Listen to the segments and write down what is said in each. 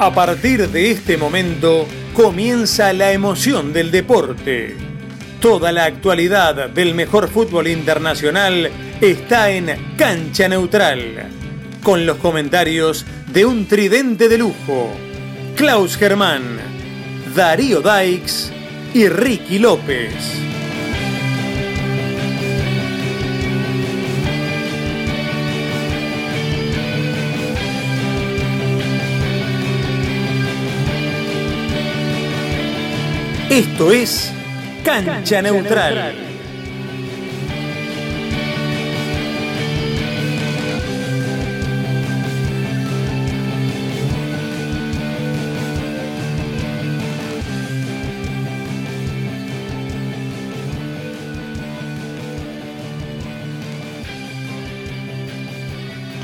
A partir de este momento comienza la emoción del deporte. Toda la actualidad del mejor fútbol internacional está en Cancha Neutral, con los comentarios de un tridente de lujo, Klaus Germán, Darío Daix y Ricky López. Esto es Cancha Neutral.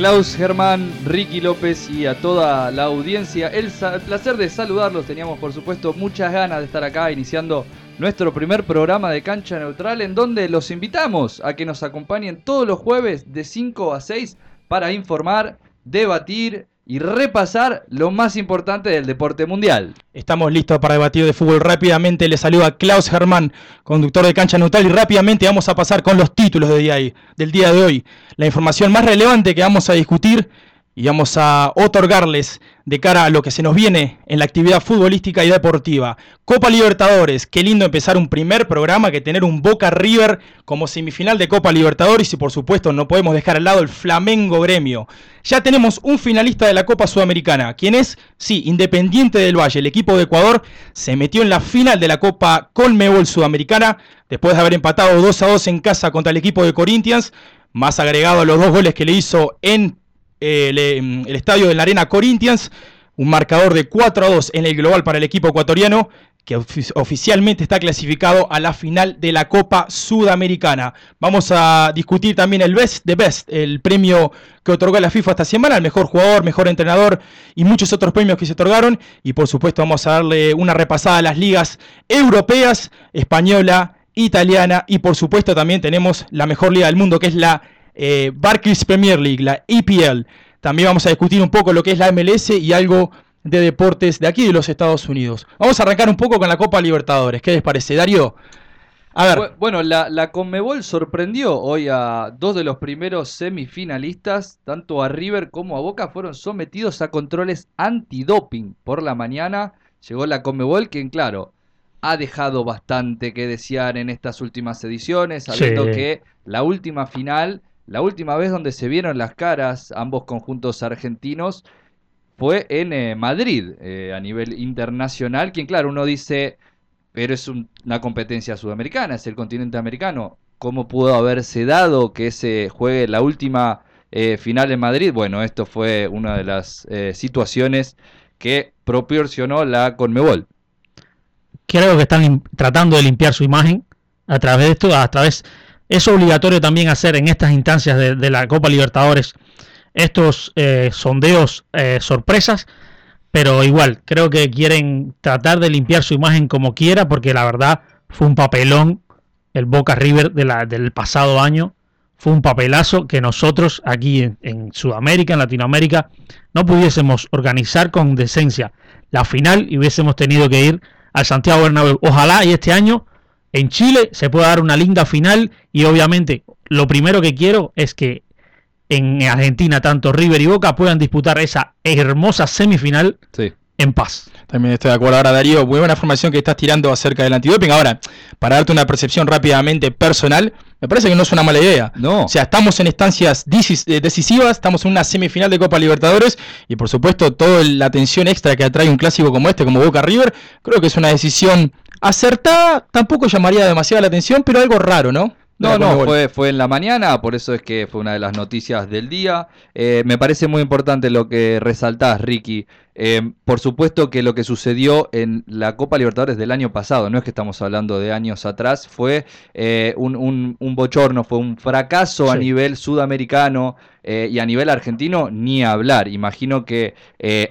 Klaus Germán, Ricky López y a toda la audiencia. El, el, placer de saludarlos. Teníamos, por supuesto, muchas ganas de estar acá iniciando nuestro primer programa de Cancha Neutral, en donde los invitamos a que nos acompañen todos los jueves de 5 a 6 para informar, debatir y repasar lo más importante del deporte mundial. Estamos listos para debatir de fútbol. Rápidamente le saluda Klaus Germán, conductor de Cancha Neutral, y rápidamente vamos a pasar con los títulos de día, del día de hoy. La información más relevante que vamos a discutir y vamos a otorgarles de cara a lo que se nos viene en la actividad futbolística y deportiva. Copa Libertadores, qué lindo empezar un primer programa que tener un Boca River como semifinal de Copa Libertadores y por supuesto no podemos dejar al lado el Flamengo Gremio. Ya tenemos un finalista de la Copa Sudamericana, quien es, sí, Independiente del Valle, el equipo de Ecuador se metió en la final de la Copa Colmebol Sudamericana después de haber empatado 2 a 2 en casa contra el equipo de Corinthians, más agregado a los dos goles que le hizo en el, el estadio de la Arena Corinthians, un marcador de 4 a 2 en el global para el equipo ecuatoriano que oficialmente está clasificado a la final de la Copa Sudamericana. Vamos a discutir también el Best de Best, el premio que otorgó la FIFA esta semana, el mejor jugador, mejor entrenador y muchos otros premios que se otorgaron. Y por supuesto vamos a darle una repasada a las ligas europeas, española, italiana y por supuesto también tenemos la mejor liga del mundo que es la eh, Barclays Premier League, la EPL. También vamos a discutir un poco lo que es la MLS y algo de deportes de aquí de los Estados Unidos. Vamos a arrancar un poco con la Copa Libertadores. ¿Qué les parece, Darío? A ver. Bueno, la, la Conmebol sorprendió hoy a dos de los primeros semifinalistas, tanto a River como a Boca, fueron sometidos a controles antidoping por la mañana. Llegó la Conmebol, quien, claro, ha dejado bastante que desear en estas últimas ediciones, sabiendo que la última final la última vez donde se vieron las caras ambos conjuntos argentinos fue en eh, Madrid, eh, a nivel internacional, quien claro, uno dice, pero es una competencia sudamericana, es el continente americano. ¿Cómo pudo haberse dado que se juegue la última eh, final en Madrid? Bueno, esto fue una de las situaciones que proporcionó la Conmebol. Creo que están tratando de limpiar su imagen a través de esto, a través es obligatorio también hacer en estas instancias de, la Copa Libertadores estos eh, sondeos eh, sorpresas, pero igual creo que quieren tratar de limpiar su imagen como quiera, porque la verdad fue un papelón el Boca River de la, del pasado año. Fue un papelazo que nosotros aquí en, en Sudamérica, en Latinoamérica, no pudiésemos organizar con decencia la final y hubiésemos tenido que ir al Santiago Bernabéu. Ojalá y este año en Chile se puede dar una linda final y obviamente lo primero que quiero es que en Argentina tanto River y Boca puedan disputar esa hermosa semifinal en paz. También estoy de acuerdo. Ahora, Darío, muy buena información que estás tirando acerca del antidoping. Ahora, para darte una percepción rápidamente personal, me parece que no es una mala idea. No. O sea, estamos en instancias eh, decisivas, estamos en una semifinal de Copa Libertadores y por supuesto toda la atención extra que atrae un clásico como este, como Boca River, creo que es una decisión Acertada tampoco llamaría demasiada la atención, pero algo raro, ¿no? No, no, fue, fue en la mañana, por eso es que fue una de las noticias del día. Eh, me parece muy importante lo que resaltás, Ricky. Eh, por supuesto que lo que sucedió en la Copa Libertadores del año pasado, no es que estamos hablando de años atrás, fue eh, un, bochorno, fue un fracaso a nivel sudamericano eh, y a nivel argentino, ni hablar. Imagino que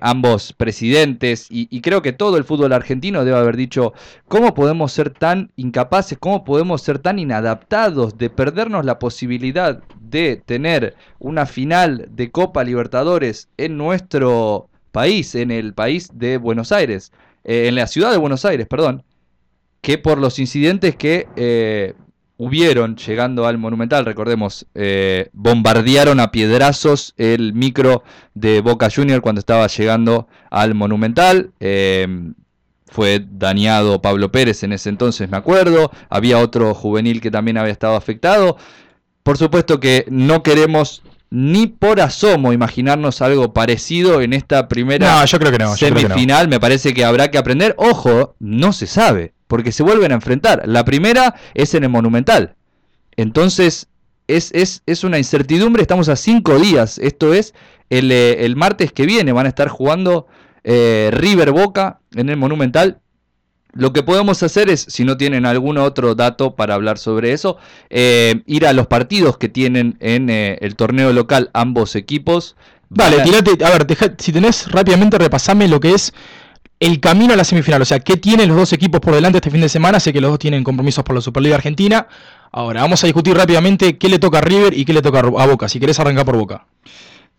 ambos presidentes y, creo que todo el fútbol argentino debe haber dicho, ¿cómo podemos ser tan incapaces, cómo podemos ser tan inadaptados de perdernos la posibilidad de tener una final de Copa Libertadores en nuestro país, en el país de Buenos Aires, eh, en la ciudad de Buenos Aires, perdón, que por los incidentes que eh, hubieron llegando al Monumental, recordemos, eh, bombardearon a piedrazos el micro de Boca Junior cuando estaba llegando al Monumental. fue dañado Pablo Pérez en ese entonces, me acuerdo. Había otro juvenil que también había estado afectado. Por supuesto que no queremos ni por asomo imaginarnos algo parecido en esta primera yo creo que no, semifinal. Me parece que habrá que aprender. Ojo, no se sabe, porque se vuelven a enfrentar. La primera es en el Monumental. Entonces, es, es, es una incertidumbre. Estamos a cinco días. Esto es el, eh, el martes que viene. Van a estar jugando eh, River Boca en el Monumental. Lo que podemos hacer es, si no tienen algún otro dato para hablar sobre eso, eh, ir a los partidos que tienen en eh, el torneo local ambos equipos. Dale, tirate, a ver, si tenés rápidamente repasame lo que es el camino a la semifinal, o sea, qué tienen los dos equipos por delante este fin de semana, sé que los dos tienen compromisos por la Superliga Argentina. Ahora, vamos a discutir rápidamente qué le toca a River y qué le toca a Boca, si querés arrancar por Boca.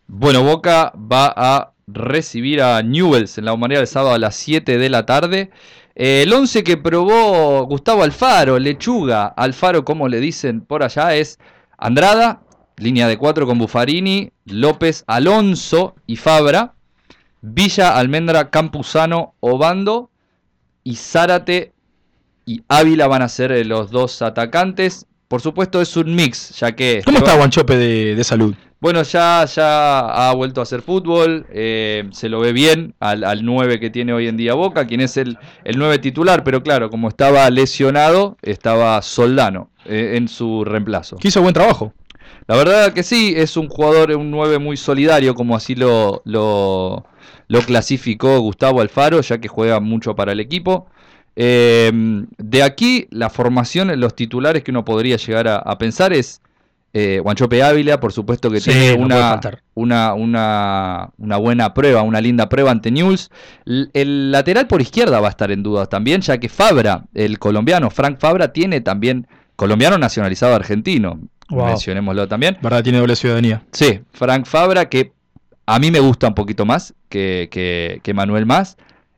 Bueno, Boca va a recibir a Newells en la humanidad del sábado a las 7 de la tarde. Eh, el 11 que probó Gustavo Alfaro, Lechuga, Alfaro como le dicen por allá, es Andrada, línea de 4 con Bufarini, López, Alonso y Fabra, Villa, Almendra, Campuzano, Obando y Zárate y Ávila van a ser eh, los dos atacantes. Por supuesto es un mix, ya que... ¿Cómo está Guanchope de salud? Bueno, ya, ya ha vuelto a hacer fútbol, eh, se lo ve bien al, al 9 que tiene hoy en día Boca, quien es el, el 9 titular, pero claro, como estaba lesionado, estaba Soldano eh, en su reemplazo. Que hizo buen trabajo. La verdad que sí, es un jugador, un 9 muy solidario, como así lo, lo, clasificó Gustavo Alfaro, ya que juega mucho para el equipo. Eh, de aquí, la formación, los titulares que uno podría llegar a pensar es eh, Guanchope Ávila, por supuesto que tiene una, una, una, una, buena prueba, una linda prueba ante News. El, lateral por izquierda va a estar en duda también, ya que Fabra, el colombiano, Frank Fabra, tiene también colombiano nacionalizado argentino. Mencionémoslo también. ¿Verdad? Tiene doble ciudadanía. Sí, Frank Fabra, que a mí me gusta un poquito más que, que, Manuel Más.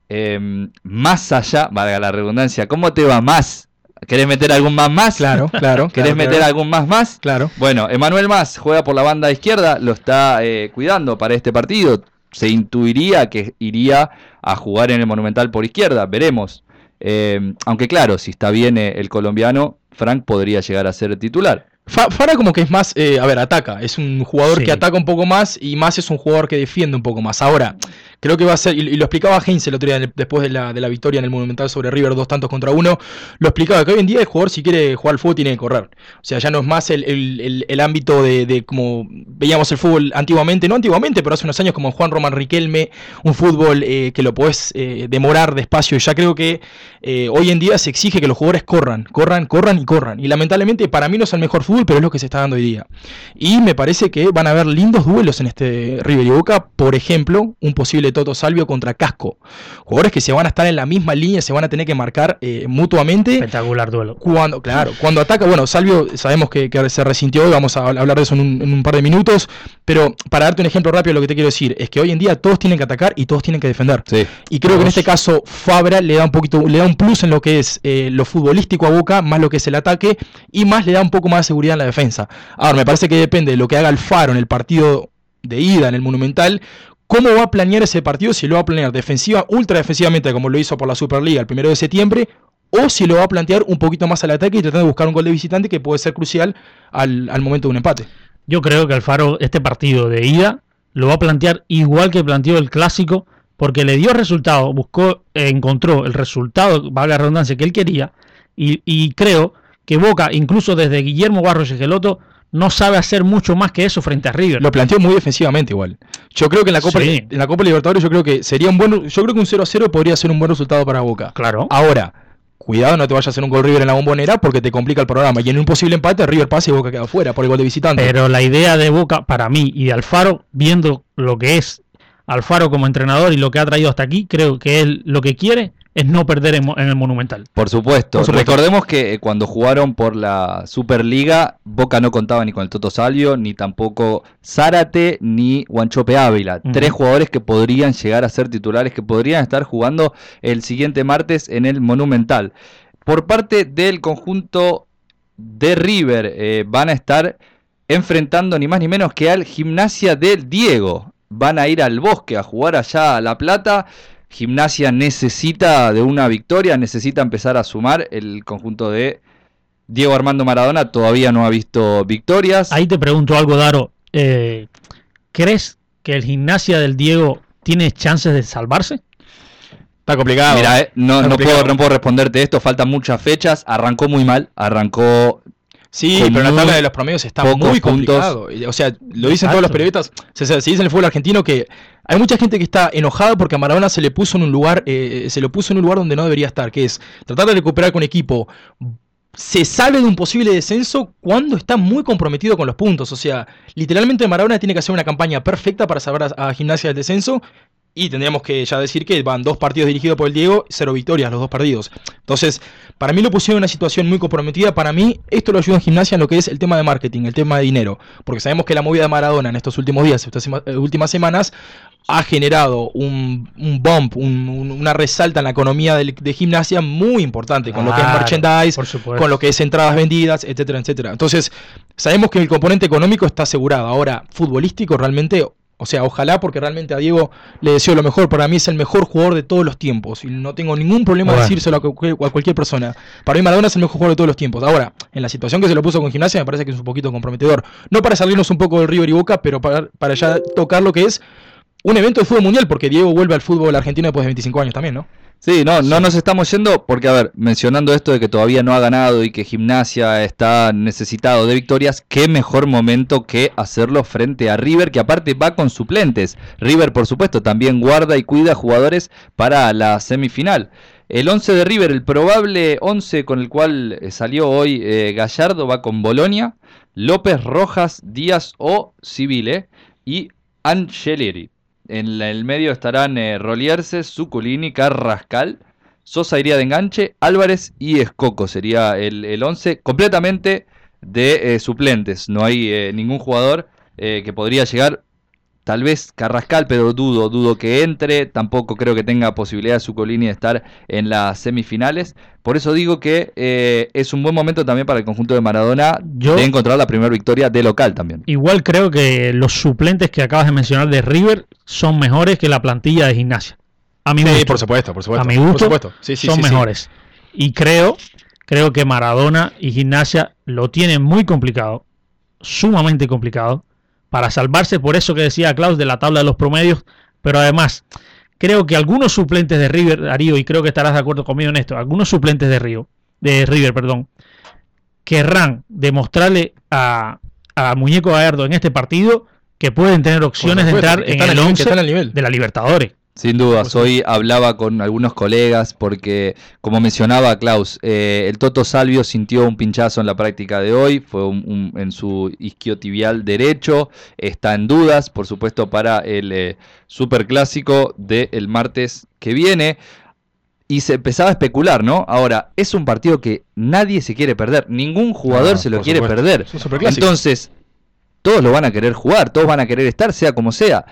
Em, más allá, valga la redundancia, ¿cómo te va más ¿Querés meter algún más más? Claro, claro. ¿Querés meter algún más más? Claro. Bueno, Emanuel Más juega por la banda izquierda, lo está eh, cuidando para este partido. Se intuiría que iría a jugar en el Monumental por izquierda, veremos. Eh, aunque claro, si está bien eh, el colombiano, Frank podría llegar a ser titular. Fara como que es más, a ver, ataca, es un jugador que ataca un poco más y más es un jugador que defiende un poco más. Ahora, Creo que va a ser, y, lo explicaba Heinz el otro día después de la, de la victoria en el Monumental sobre River, dos tantos contra uno, lo explicaba que hoy en día el jugador si quiere jugar al fútbol tiene que correr. O sea, ya no es más el, ámbito de, como veíamos el fútbol antiguamente, no antiguamente, pero hace unos años como Juan Román Riquelme, un fútbol eh, que lo podés eh, demorar despacio. Ya creo que eh, hoy en día se exige que los jugadores corran, corran, corran y corran. Y lamentablemente para mí no es el mejor fútbol, pero es lo que se está dando hoy día. Y me parece que van a haber lindos duelos en este River y Boca. Por ejemplo, un posible Toto Salvio contra Casco. Jugadores que se van a estar en la misma línea, se van a tener que marcar eh, mutuamente. Espectacular duelo. Cuando, claro, cuando ataca, bueno, Salvio sabemos que, se resintió, hoy, vamos a hablar de eso en un, par de minutos, pero para darte un ejemplo rápido, lo que te quiero decir es que hoy en día todos tienen que atacar y todos tienen que defender. Y creo que en este caso Fabra le da un poquito, le da un plus en lo que es eh, lo futbolístico a Boca, más lo que es el ataque y más le da un poco más de seguridad en la defensa. Ahora, me parece que depende de lo que haga el Faro en el partido de ida en el Monumental, ¿Cómo va a planear ese partido? Si lo va a planear defensiva, ultra defensivamente, como lo hizo por la Superliga el primero de septiembre, o si lo va a plantear un poquito más al ataque y tratando de buscar un gol de visitante que puede ser crucial al, momento de un empate. Yo creo que Alfaro, este partido de ida, lo va a plantear igual que planteó el clásico, porque le dio resultado, buscó, encontró el resultado, valga la redundancia, que él quería, y, y creo que Boca, incluso desde Guillermo Barros y Geloto, no sabe hacer mucho más que eso frente a River. Lo planteó muy defensivamente igual. Yo creo que en la Copa, en la Copa Libertadores yo creo que sería un buen yo creo que un 0 a 0 podría ser un buen resultado para Boca. Claro. Ahora, cuidado no te vayas a hacer un gol River en la bombonera porque te complica el programa y en un posible empate River pasa y Boca queda fuera por el gol de visitante. Pero la idea de Boca para mí y de Alfaro viendo lo que es Alfaro como entrenador y lo que ha traído hasta aquí, creo que él lo que quiere es no perder en, el Monumental. Por supuesto. Recordemos que eh, cuando jugaron por la Superliga, Boca no contaba ni con el Toto Salvio, ni tampoco Zárate, ni Guanchope Ávila. Tres jugadores que podrían llegar a ser titulares, que podrían estar jugando el siguiente martes en el Monumental. Por parte del conjunto de River, eh, van a estar enfrentando ni más ni menos que al Gimnasia del Diego. Van a ir al bosque a jugar allá a La Plata. Gimnasia necesita de una victoria, necesita empezar a sumar. El conjunto de Diego Armando Maradona todavía no ha visto victorias. Ahí te pregunto algo, Daro. Eh, ¿Crees que el Gimnasia del Diego tiene chances de salvarse? Está complicado. Mira, eh, no, Puedo, no puedo responderte esto, faltan muchas fechas. Arrancó muy mal, arrancó Sí, pero la tabla de los promedios está muy complicado. O sea, lo dicen todos los periodistas, se, dice en el fútbol argentino que hay mucha gente que está enojada porque a Maradona se le puso en un lugar, eh, se lo puso en un lugar donde no debería estar, que es tratar de recuperar con equipo. Se sale de un posible descenso cuando está muy comprometido con los puntos. O sea, literalmente Maradona tiene que hacer una campaña perfecta para salvar a Gimnasia del descenso y tendríamos que ya decir que van dos partidos dirigidos por el Diego, cero victorias los dos partidos. Entonces, para mí lo pusieron en una situación muy comprometida. Para mí, esto lo ayuda en gimnasia en lo que es el tema de marketing, el tema de dinero. Porque sabemos que la movida de Maradona en estos últimos días, estas eh, últimas semanas, ha generado un, bump, una resalta en la economía de, gimnasia muy importante, con lo que es merchandise, con lo que es entradas vendidas, etcétera, etcétera. Entonces, sabemos que el componente económico está asegurado. Ahora, futbolístico, realmente o sea, ojalá porque realmente a Diego le deseo lo mejor. Para mí es el mejor jugador de todos los tiempos. Y no tengo ningún problema de decírselo a, cualquier persona. Para mí Maradona es el mejor jugador de todos los tiempos. Ahora, en la situación que se lo puso con gimnasia me parece que es un poquito comprometedor. No para salirnos un poco del River y Boca, pero para, para ya tocar lo que es un evento de fútbol mundial. Porque Diego vuelve al fútbol argentino después de 25 años también, ¿no? Sí, no, no nos estamos yendo porque, a ver, mencionando esto de que todavía no ha ganado y que Gimnasia está necesitado de victorias, qué mejor momento que hacerlo frente a River, que aparte va con suplentes. River, por supuesto, también guarda y cuida jugadores para la semifinal. El 11 de River, el probable 11 con el cual eh, salió hoy eh, Gallardo, va con Bolonia, López, Rojas, Díaz o Civile y Angeleri. En el medio estarán eh, Rolierse, Zuculini, Carrascal, Sosa iría de enganche, Álvarez y Escoco sería el 11 completamente de eh, suplentes. No hay eh, ningún jugador que podría llegar Tal vez Carrascal, pero dudo, dudo que entre. Tampoco creo que tenga posibilidad Zucolini de estar en las semifinales. Por eso digo que eh, es un buen momento también para el conjunto de Maradona de encontrar la primera victoria de local también. Igual creo que los suplentes que acabas de mencionar de River son mejores que la plantilla de gimnasia. A mi sí, por supuesto, por supuesto. A mi gusto, son mejores. Y creo, creo que Maradona y gimnasia lo tienen muy complicado, sumamente complicado para salvarse por eso que decía Klaus de la tabla de los promedios, pero además creo que algunos suplentes de River, Darío, y creo que estarás de acuerdo conmigo en esto, algunos suplentes de Río, de River, perdón, querrán demostrarle a, a Muñeco Gallardo en este partido que pueden tener opciones de entrar en el 11 de la Libertadores. Sin dudas, hoy hablaba con algunos colegas porque, como mencionaba Klaus, eh, el Toto Salvio sintió un pinchazo en la práctica de hoy, fue en su isquiotibial derecho, está en dudas, por supuesto, para el eh, superclásico del martes que viene. Y se empezaba a especular, ¿no? Ahora, es un partido que nadie se quiere perder, ningún jugador se lo quiere perder. Entonces, todos lo van a querer jugar, todos van a querer estar, sea como sea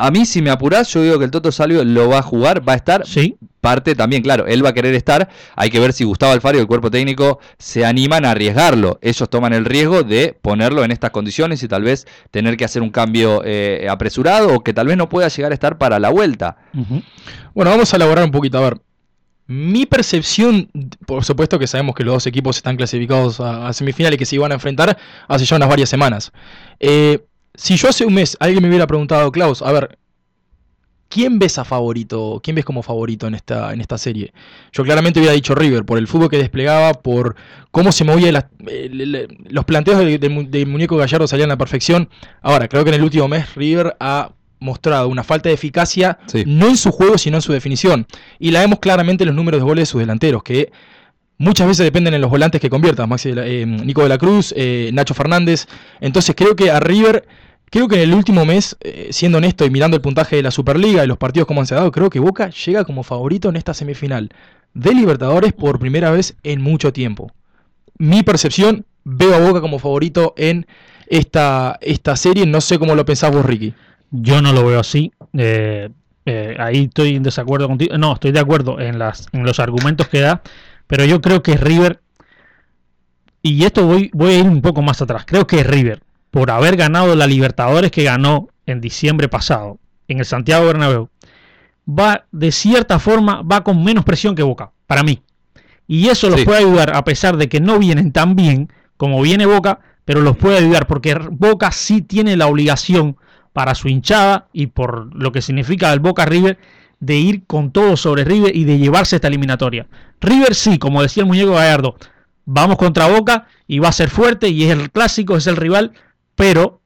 a mí, si me apurás, yo digo que el Toto Salvio lo va a jugar, va a estar. Sí. Parte también, claro, él va a querer estar. Hay que ver si Gustavo Alfaro y el cuerpo técnico se animan a arriesgarlo. Ellos toman el riesgo de ponerlo en estas condiciones y tal vez tener que hacer un cambio eh, apresurado o que tal vez no pueda llegar a estar para la vuelta. Bueno, vamos a elaborar un poquito. A ver, mi percepción, por supuesto que sabemos que los dos equipos están clasificados a, semifinales y que se iban a enfrentar hace ya unas varias semanas. Eh, si yo hace un mes alguien me hubiera preguntado, Klaus, a ver, ¿quién ves a favorito? ¿Quién ves como favorito en esta, en esta serie? Yo claramente hubiera dicho River, por el fútbol que desplegaba, por cómo se movía los planteos del muñeco Gallardo salían a la perfección. Ahora, creo que en el último mes River ha mostrado una falta de eficacia, no en su juego, sino en su definición. Y la vemos claramente en los números de goles de sus delanteros, que muchas veces dependen en los volantes que conviertan, Maxi, eh, Nico de la Cruz, eh, Nacho Fernández. Entonces creo que a River Creo que en el último mes, eh, siendo honesto y mirando el puntaje de la Superliga y los partidos como han se dado, creo que Boca llega como favorito en esta semifinal de Libertadores por primera vez en mucho tiempo. Mi percepción, veo a Boca como favorito en esta, esta serie. No sé cómo lo pensás vos, Ricky. Yo no lo veo así. Eh, eh, ahí estoy en desacuerdo contigo. No, estoy de acuerdo en, las, en los argumentos que da, pero yo creo que River, y esto voy, voy a ir un poco más atrás, creo que River, por haber ganado la Libertadores que ganó en diciembre pasado en el Santiago Bernabéu, va de cierta forma, va con menos presión que Boca, para mí. Y eso los Sí. puede ayudar, a pesar de que no vienen tan bien como viene Boca, pero los puede ayudar porque Boca sí tiene la obligación para su hinchada y por lo que significa el Boca River de ir con todo sobre River y de llevarse esta eliminatoria. River sí, como decía el muñeco Gallardo, vamos contra Boca y va a ser fuerte y es el clásico, es el rival, pero,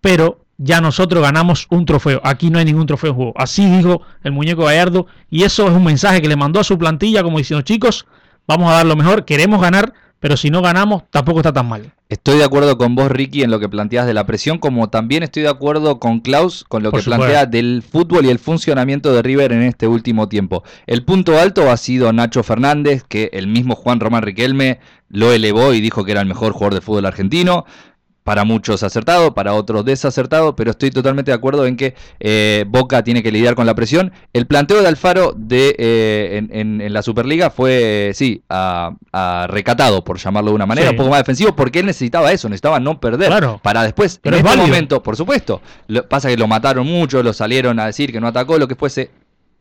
pero ya nosotros ganamos un trofeo. Aquí no hay ningún trofeo en juego. Así dijo el muñeco Gallardo y eso es un mensaje que le mandó a su plantilla como diciendo, chicos, vamos a dar lo mejor, queremos ganar, pero si no ganamos tampoco está tan mal. Estoy de acuerdo con vos, Ricky, en lo que planteas de la presión, como también estoy de acuerdo con Klaus con lo Por que supuesto. plantea del fútbol y el funcionamiento de River en este último tiempo. El punto alto ha sido Nacho Fernández, que el mismo Juan Román Riquelme lo elevó y dijo que era el mejor jugador de fútbol argentino. Para muchos acertado, para otros desacertado, pero estoy totalmente de acuerdo en que eh, Boca tiene que lidiar con la presión. El planteo de Alfaro de, eh, en, en- en la Superliga fue, sí, a- a recatado, por llamarlo de una manera, Sí. un poco más defensivo, porque él necesitaba eso, necesitaba no perder. Claro. Para después, Pero en es este válido. momento, por supuesto, lo, pasa que lo mataron mucho, lo salieron a decir que no atacó, lo que fuese,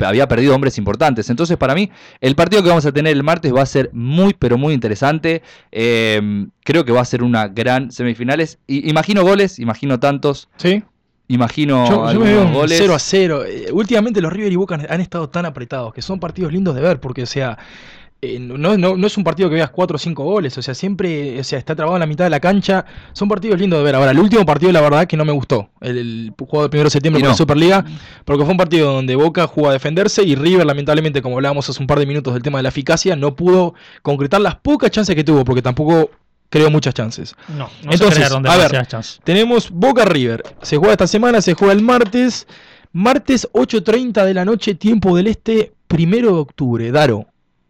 había perdido hombres importantes. Entonces, para mí, el partido que vamos a tener el martes va a ser muy, pero muy interesante. Eh, creo que va a ser una gran semifinales. Imagino goles, imagino tantos, ¿Sí? imagino Yo, yo me veo goles. 0 a 0. Eh, últimamente los River y Boca han, han estado tan apretados que son partidos lindos de ver porque, o sea, eh, no, no, no es un partido que veas 4 o 5 goles, o sea, siempre o sea, está trabado en la mitad de la cancha. Son partidos lindos de ver. Ahora, el último partido, la verdad, que no me gustó. El, el juego del 1 de septiembre Y con no. la Superliga, porque fue un partido donde Boca jugó a defenderse y River, lamentablemente, como hablábamos hace un par de minutos del tema de la eficacia, no pudo concretar las pocas chances que tuvo, porque tampoco creo muchas chances. No, no Entonces, se crearon a ver, chances. Tenemos Boca River. Se juega esta semana, se juega el martes. Martes 8.30 de la noche, tiempo del este, primero de octubre. Daro,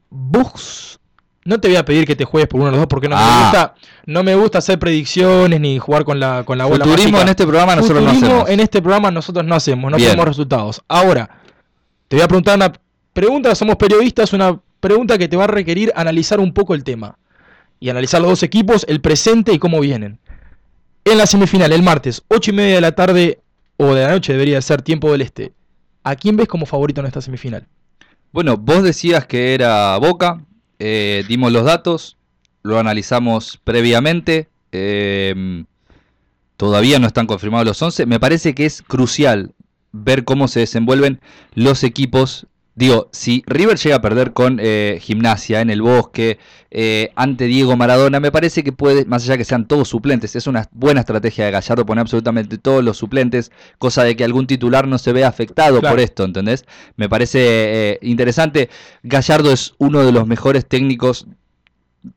vos no te voy a pedir que te juegues por uno de los dos porque no me Ah. gusta, no me gusta hacer predicciones ni jugar con la con la bola Futurismo mágica. en este programa nosotros no hacemos. en este programa nosotros no hacemos, no tenemos resultados. Ahora, te voy a preguntar una pregunta, somos periodistas, una pregunta que te va a requerir analizar un poco el tema. Y analizar los dos equipos, el presente y cómo vienen. En la semifinal, el martes, 8 y media de la tarde o de la noche debería ser tiempo del este. ¿A quién ves como favorito en esta semifinal? Bueno, vos decías que era Boca, eh, dimos los datos, lo analizamos previamente, eh, todavía no están confirmados los 11, me parece que es crucial ver cómo se desenvuelven los equipos. Digo, si River llega a perder con eh, Gimnasia en el Bosque, eh, ante Diego Maradona, me parece que puede, más allá que sean todos suplentes, es una buena estrategia de Gallardo poner absolutamente todos los suplentes, cosa de que algún titular no se vea afectado Claro. por esto, ¿entendés? Me parece eh, interesante. Gallardo es uno de los mejores técnicos,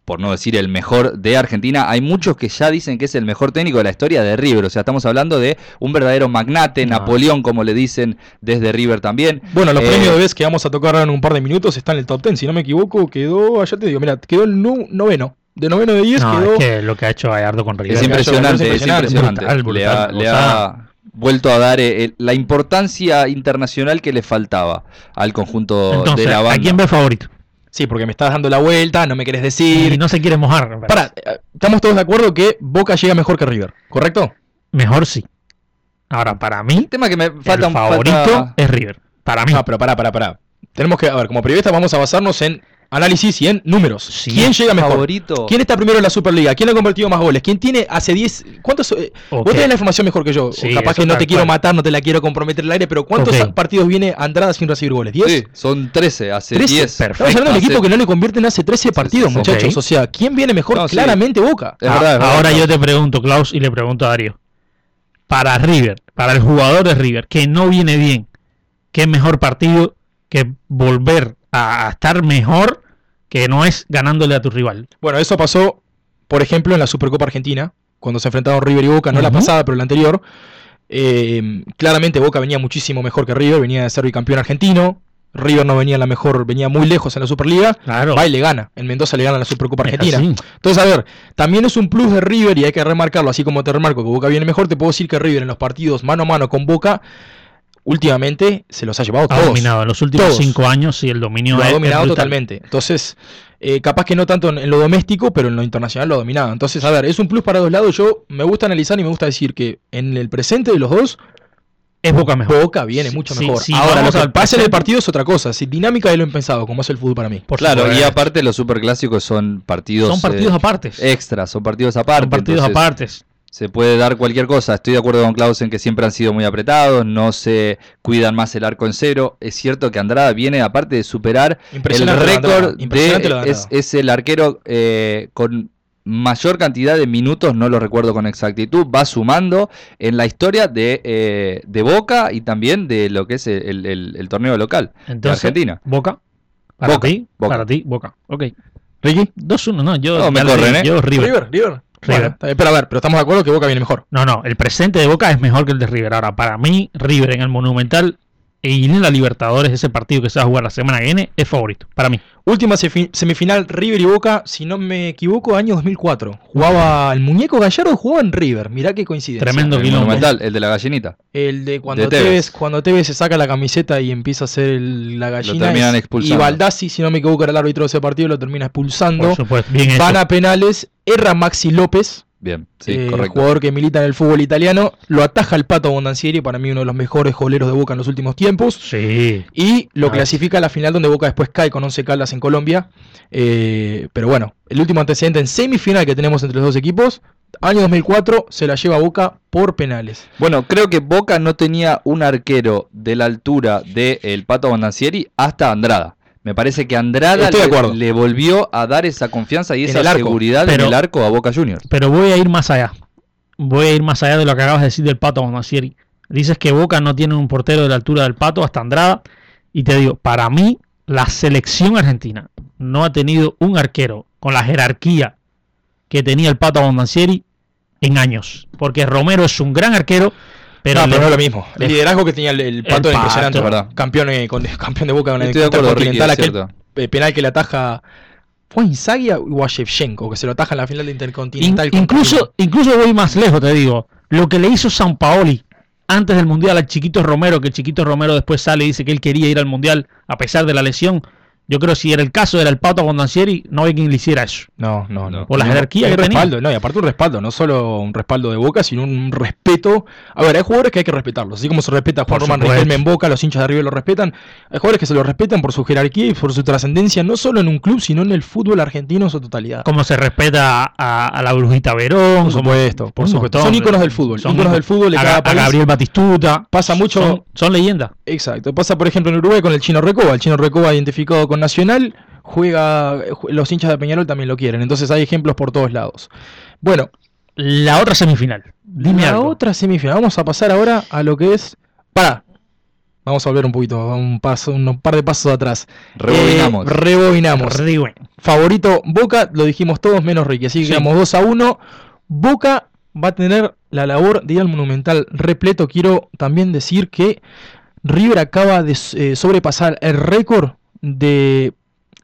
por no decir el mejor de Argentina. Hay muchos que ya dicen que es el mejor técnico de la historia de River. O sea, estamos hablando de un verdadero magnate, No. Napoleón, como le dicen desde River también. Bueno, los Eh, premios de vez que vamos a tocar ahora en un par de minutos están en el top 10. Si no me equivoco, quedó, allá te digo, mira, quedó el noveno. De noveno de 10 No, quedó. es que lo que ha hecho Gallardo con River. Es impresionante, es es impresionante, brutal, Le ha, brutal. le O ha sea- vuelto a dar eh, la importancia internacional que le faltaba al conjunto Entonces, de la ¿a banda. quién ve favorito? Sí, porque me estás dando la vuelta, no me querés decir. Y no se quiere mojar. Pará, eh, estamos todos de acuerdo que Boca llega mejor que River, ¿correcto? Mejor sí. Ahora, para mí, El tema que me falta el un favorito falta- es River. Para mí. Ah, pero pará, pará, pará. Tenemos que, a ver, como periodistas vamos a basarnos en análisis y en números. Sí. ¿Quién llega mejor? favorito. ¿Quién está primero en la Superliga? ¿Quién ha convertido más goles? ¿Quién tiene hace 10... ¿Cuántos... eh, Ok. Vos tenés la información mejor que yo. Sí, capaz que no te quiero matar, no te la quiero comprometer el aire, pero ¿cuántos partidos viene Andrada sin recibir goles? ¿10? Sí, son 13, hace 13. 10. Estamos hablando de un equipo que no le convierten hace 13 partidos, sí, sí. muchachos. O sea, ¿quién viene mejor? No, sí. Claramente Boca. Es Ah, verdad, es verdad. Ahora yo te pregunto, Klaus, y le pregunto a Darío. Para River, para el jugador de River, que no viene bien, ¿qué mejor partido que volver a a estar mejor que no es ganándole a tu rival? Bueno, eso pasó, por ejemplo, en la Supercopa Argentina, cuando se enfrentaron River y Boca, no la pasada, pero la anterior. Eh, claramente Boca venía muchísimo mejor que River, venía de ser bicampeón argentino. River no venía la mejor, venía muy lejos en la Superliga. Claro. Va y le gana. En Mendoza le gana la Supercopa Argentina. Entonces, a ver, también es un plus de River y hay que remarcarlo, así como te remarco que Boca viene mejor, te puedo decir que River en los partidos mano a mano con Boca, últimamente se los ha llevado Ha todos. dominado en los últimos Todos. cinco años sí el dominio Lo ha dominado totalmente. Entonces, eh, capaz que no tanto en, lo doméstico, pero en lo internacional lo ha dominado. Entonces, a ver, es un plus para dos lados. Yo me gusta analizar y me gusta decir que en el presente de los dos, Es Boca mejor. Boca viene Sí, mucho sí, mejor. sí, Ahora, lo que al pasa en el partido es otra cosa. Si dinámica de lo impensado, como es el fútbol para mí. Por Claro, y aparte los superclásicos son partidos. son partidos eh, apartes. extras, son partidos aparte. son partidos entonces apartes. Se puede dar cualquier cosa. Estoy de acuerdo con Klaus en que siempre han sido muy apretados, no se cuidan más el arco en cero. Es cierto que Andrada viene, aparte de superar el récord, de es, es el arquero eh, con mayor cantidad de minutos, no lo recuerdo con exactitud, va sumando en la historia de, eh, de Boca y también de lo que es el, el- el torneo local Entonces, de Argentina. Boca. Para Boca, ti, Boca. para ti, Boca. Ok. Ricky, 2-1, no, yo, No, me corren, ¿eh? yo River. River, River. River. Bueno, bien, pero a ver, pero estamos de acuerdo que Boca viene mejor. No, no, el presente de Boca es mejor que el de River. Ahora, para mí, River en el Monumental y en la Libertadores, ese partido que se va a jugar la semana que viene, es favorito. Para mí. Última semifinal River y Boca, si no me equivoco, año 2004. Jugaba el muñeco Gallardo, jugaba en River. Mirá qué coincidencia. Tremendo El quilombo. monumental, el de la gallinita. El de cuando De Tevez. Tevez. cuando Tevez se saca la camiseta y empieza a hacer el- la gallina. terminan es- expulsando. y Baldassi, si no me equivoco, era el árbitro de ese partido, lo termina expulsando. Por supuesto. Bien Van hecho. a penales, erra Maxi López, Bien, sí, eh, correcto. jugador que milita en el fútbol italiano, lo ataja el Pato Bondancieri, para mí uno de los mejores goleros de Boca en los últimos tiempos. Sí. Y lo Ah. clasifica a la final donde Boca después cae con 11 Caldas en Colombia. Eh, pero bueno, el último antecedente en semifinal que tenemos entre los dos equipos, año 2004, se la lleva Boca por penales. Bueno, creo que Boca no tenía un arquero de la altura del Pato Bondancieri hasta Andrada. Me parece que Andrada le, volvió a dar esa confianza y esa seguridad Pero- en el arco a Boca Juniors. Pero voy a ir más allá. Voy a ir más allá de lo que acabas de decir del Pato. Dices que Boca no tiene un portero de la altura del Pato hasta Andrada. Y te digo, para mí, la selección argentina no ha tenido un arquero con la jerarquía que tenía el Pato Bonacieri en años. Porque Romero es un gran arquero, pero, no, pero no es lo mismo. El liderazgo que tenía el, el Pato El era impresionante. Pato, verdad. Campeón, eh, con- campeón de Boca con el Intercontinental, aquel eh, penal que le ataja... ¿Fue Inzaghi o a Shevchenko? Que se lo ataja en la final de In- Intercontinental. incluso, incluso voy más lejos, te digo. Lo que le hizo San Paoli antes del Mundial al Chiquito Romero, que el Chiquito Romero después sale y dice que él quería ir al Mundial a pesar de la lesión. Yo creo que si era el caso, era el Pato Bondancieri, no hay quien le hiciera eso. No, no, no. Por la jerarquía que tenía. respaldo, no, y aparte un respaldo, no solo un respaldo de Boca, sino un respeto. A ver, hay jugadores que hay que respetarlos, así como se respeta a Juan Por Román. Riquelme en Boca, los hinchas de River lo respetan. Hay jugadores que se lo respetan por su jerarquía y por su trascendencia, no solo en un club, sino en el fútbol argentino en su totalidad. Como se respeta a, a la Brujita Verón. Por como- supuesto, por supuesto. Son íconos del fútbol, Son íconos del fútbol de a, cada a. Gabriel Batistuta. Pasa mucho- Son, son leyendas. Exacto. Pasa, por ejemplo, en Uruguay con el Chino Recoba. El Chino Recoba identificado con Nacional, juega, ju- los hinchas de Peñarol también lo quieren. Entonces hay ejemplos por todos lados. Bueno, La otra semifinal. Dime la algo. otra semifinal. Vamos a pasar ahora a lo que es. Para. Vamos a volver un poquito, un paso, un par de pasos atrás. Rebobinamos. Eh, rebobinamos. Favorito Boca, lo dijimos todos menos Ricky. Así que Sí. quedamos 2 a 1. Boca va a tener la labor de ir al Monumental repleto. Quiero también decir que River acaba de eh, sobrepasar el récord de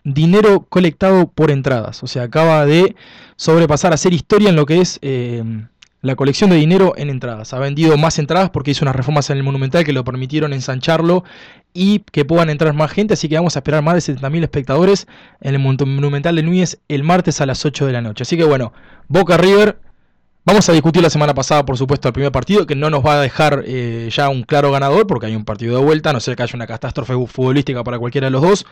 dinero colectado por entradas. O sea, acaba de sobrepasar, hacer historia en lo que es eh, la colección de dinero en entradas. Ha vendido más entradas porque hizo unas reformas en el Monumental que lo permitieron ensancharlo y que puedan entrar más gente. Así que vamos a esperar más de 70.000 espectadores en el Mon- Monumental de Núñez el martes a las 8 de la noche. Así que bueno, Boca River. Vamos a discutir la semana pasada, por supuesto, el primer partido, que no nos va a dejar eh, ya un claro ganador, porque hay un partido de vuelta, no ser que haya una catástrofe futbolística para cualquiera de los dos.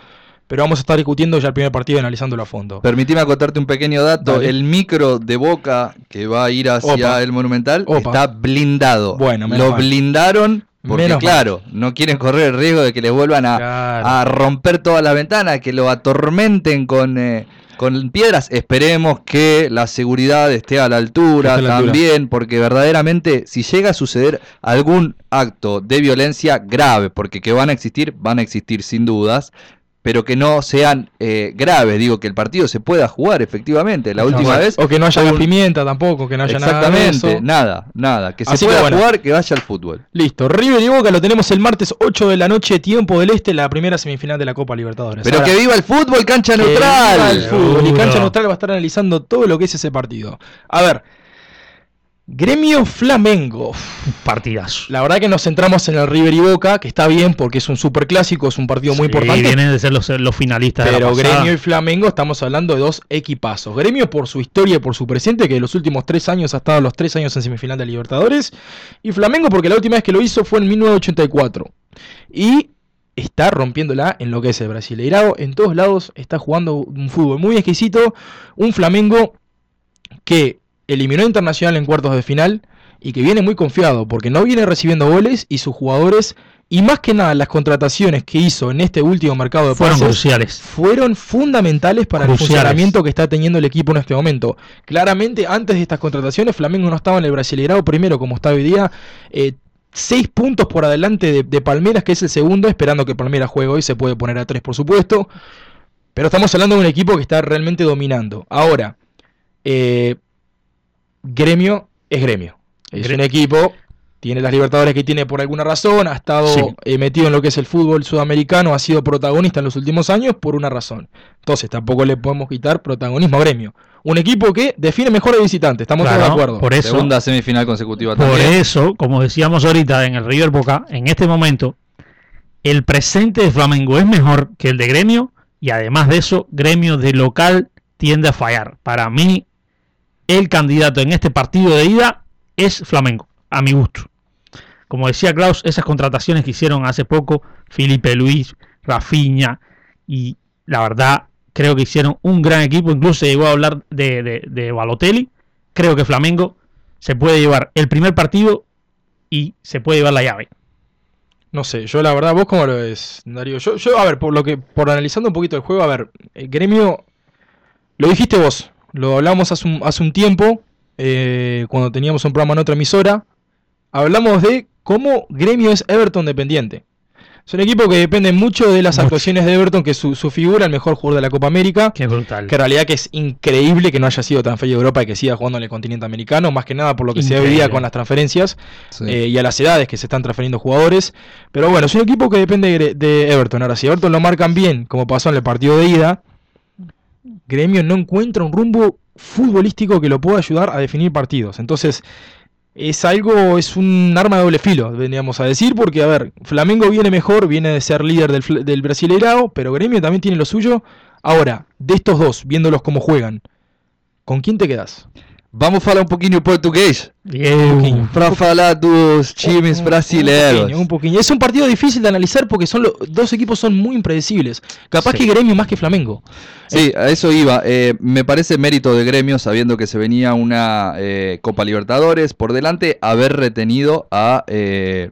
Pero vamos a estar discutiendo ya el primer partido y analizándolo a fondo. Permitime acotarte un pequeño dato. Dale. El micro de Boca que va a ir hacia Opa. el Monumental Opa. está blindado. Bueno, Lo mal. blindaron porque, Menos mal. claro, no quieren correr el riesgo de que les vuelvan a, Claro. a romper todas las ventanas, que lo atormenten con, eh, con piedras. Esperemos que la seguridad esté a la altura Esté a la altura. también, porque verdaderamente si llega a suceder algún acto de violencia grave, porque que van a existir, van a existir sin dudas, pero que no sean eh, graves, digo, que el partido se pueda jugar efectivamente. La No, última bueno, vez... O que no haya la un- pimienta tampoco, que no haya nada. de Exactamente, nada, nada. Que se Así que pueda bueno. jugar, que vaya al fútbol. Listo, River y Boca lo tenemos el martes 8 de la noche, tiempo del Este, la primera semifinal de la Copa Libertadores. Pero Ahora, que viva el fútbol, cancha que neutral. viva el fútbol. Y. Cancha Neutral va a estar analizando todo lo que es ese partido. A ver, Gremio Flamengo. Partidazo. La verdad que nos centramos en el River y Boca, que está bien porque es un superclásico, es un partido muy Sí, importante. vienen de ser los, los finalistas de la Pero. Gremio y Flamengo estamos hablando de dos equipazos. Gremio por su historia y por su presente, que en los últimos tres años ha estado los tres años en semifinal de Libertadores. Y Flamengo porque la última vez que lo hizo fue en 1984. Y está rompiéndola en lo que es el Brasileirao. En todos lados está jugando un fútbol muy exquisito. Un Flamengo que eliminó a Internacional en cuartos de final y que viene muy confiado porque no viene recibiendo goles y sus jugadores y más que nada las contrataciones que hizo en este último mercado de Fueron pases cruciales. fueron fundamentales para el funcionamiento que está teniendo el equipo en este momento. Claramente, antes de estas contrataciones, Flamengo no estaba en el Brasileirao primero, como está hoy día. eh, seis puntos por adelante de, de Palmeiras, que es el segundo, esperando que Palmeiras juegue hoy. Se puede poner a tres, por supuesto. Pero estamos hablando de un equipo que está realmente dominando. Ahora, eh, Gremio es Gremio. Es un equipo, tiene las Libertadores que tiene por alguna razón, ha estado Sí. eh, metido en lo que es el fútbol sudamericano, ha sido protagonista en los últimos años por una razón. Entonces tampoco le podemos quitar protagonismo a Gremio. Un equipo que define mejor de visitante, estamos Claro, todos de acuerdo. Por eso, Segunda semifinal consecutiva por también. eso, como decíamos ahorita en el River Boca, en este momento, el presente de Flamengo es mejor que el de Gremio y además de eso, Gremio de local tiende a fallar. Para mí, el candidato en este partido de ida es Flamengo, a mi gusto. Como decía Klaus, esas contrataciones que hicieron hace poco, Felipe Luis, Rafinha, y la verdad, creo que hicieron un gran equipo. Incluso se llegó a hablar de, de, Balotelli. Creo que Flamengo se puede llevar el primer partido y se puede llevar la llave. No sé, yo la verdad, vos cómo lo ves, Darío. Yo, yo, a ver, por lo que, por analizando un poquito el juego, a ver, el gremio, lo dijiste vos, lo hablamos hace un, hace un tiempo, eh, cuando teníamos un programa en otra emisora, hablamos de cómo gremio es Everton dependiente. Es un equipo que depende mucho de las Mucho. actuaciones de Everton, que es su, su figura, el mejor jugador de la Copa América. Qué brutal. Que en realidad que es increíble que no haya sido transferido a Europa y que siga jugando en el continente americano, más que nada por lo que se Increíble. veía con las transferencias Sí. eh, y a las edades que se están transfiriendo jugadores. Pero bueno, es un equipo que depende de, de Everton. Ahora, si Everton lo marcan bien, como pasó en el partido de ida, Gremio no encuentra un rumbo futbolístico que lo pueda ayudar a definir partidos. Entonces, es algo, es un arma de doble filo, vendríamos a decir, porque, a ver, Flamengo viene mejor, viene de ser líder del, del Brasileirao, pero Gremio también tiene lo suyo. Ahora, de estos dos, viéndolos cómo juegan, ¿con quién te quedas? Vamos a falar um pouquinho português Bien. para falar dos times Un- brasileiros. Un poquillo. Es un partido difícil de analizar porque son los dos equipos son muy impredecibles. Capaz Sí. que Gremio más que Flamengo. Sí, a eso iba. Eh, me parece mérito de gremio, sabiendo que se venía una eh, Copa Libertadores por delante, haber retenido a, eh,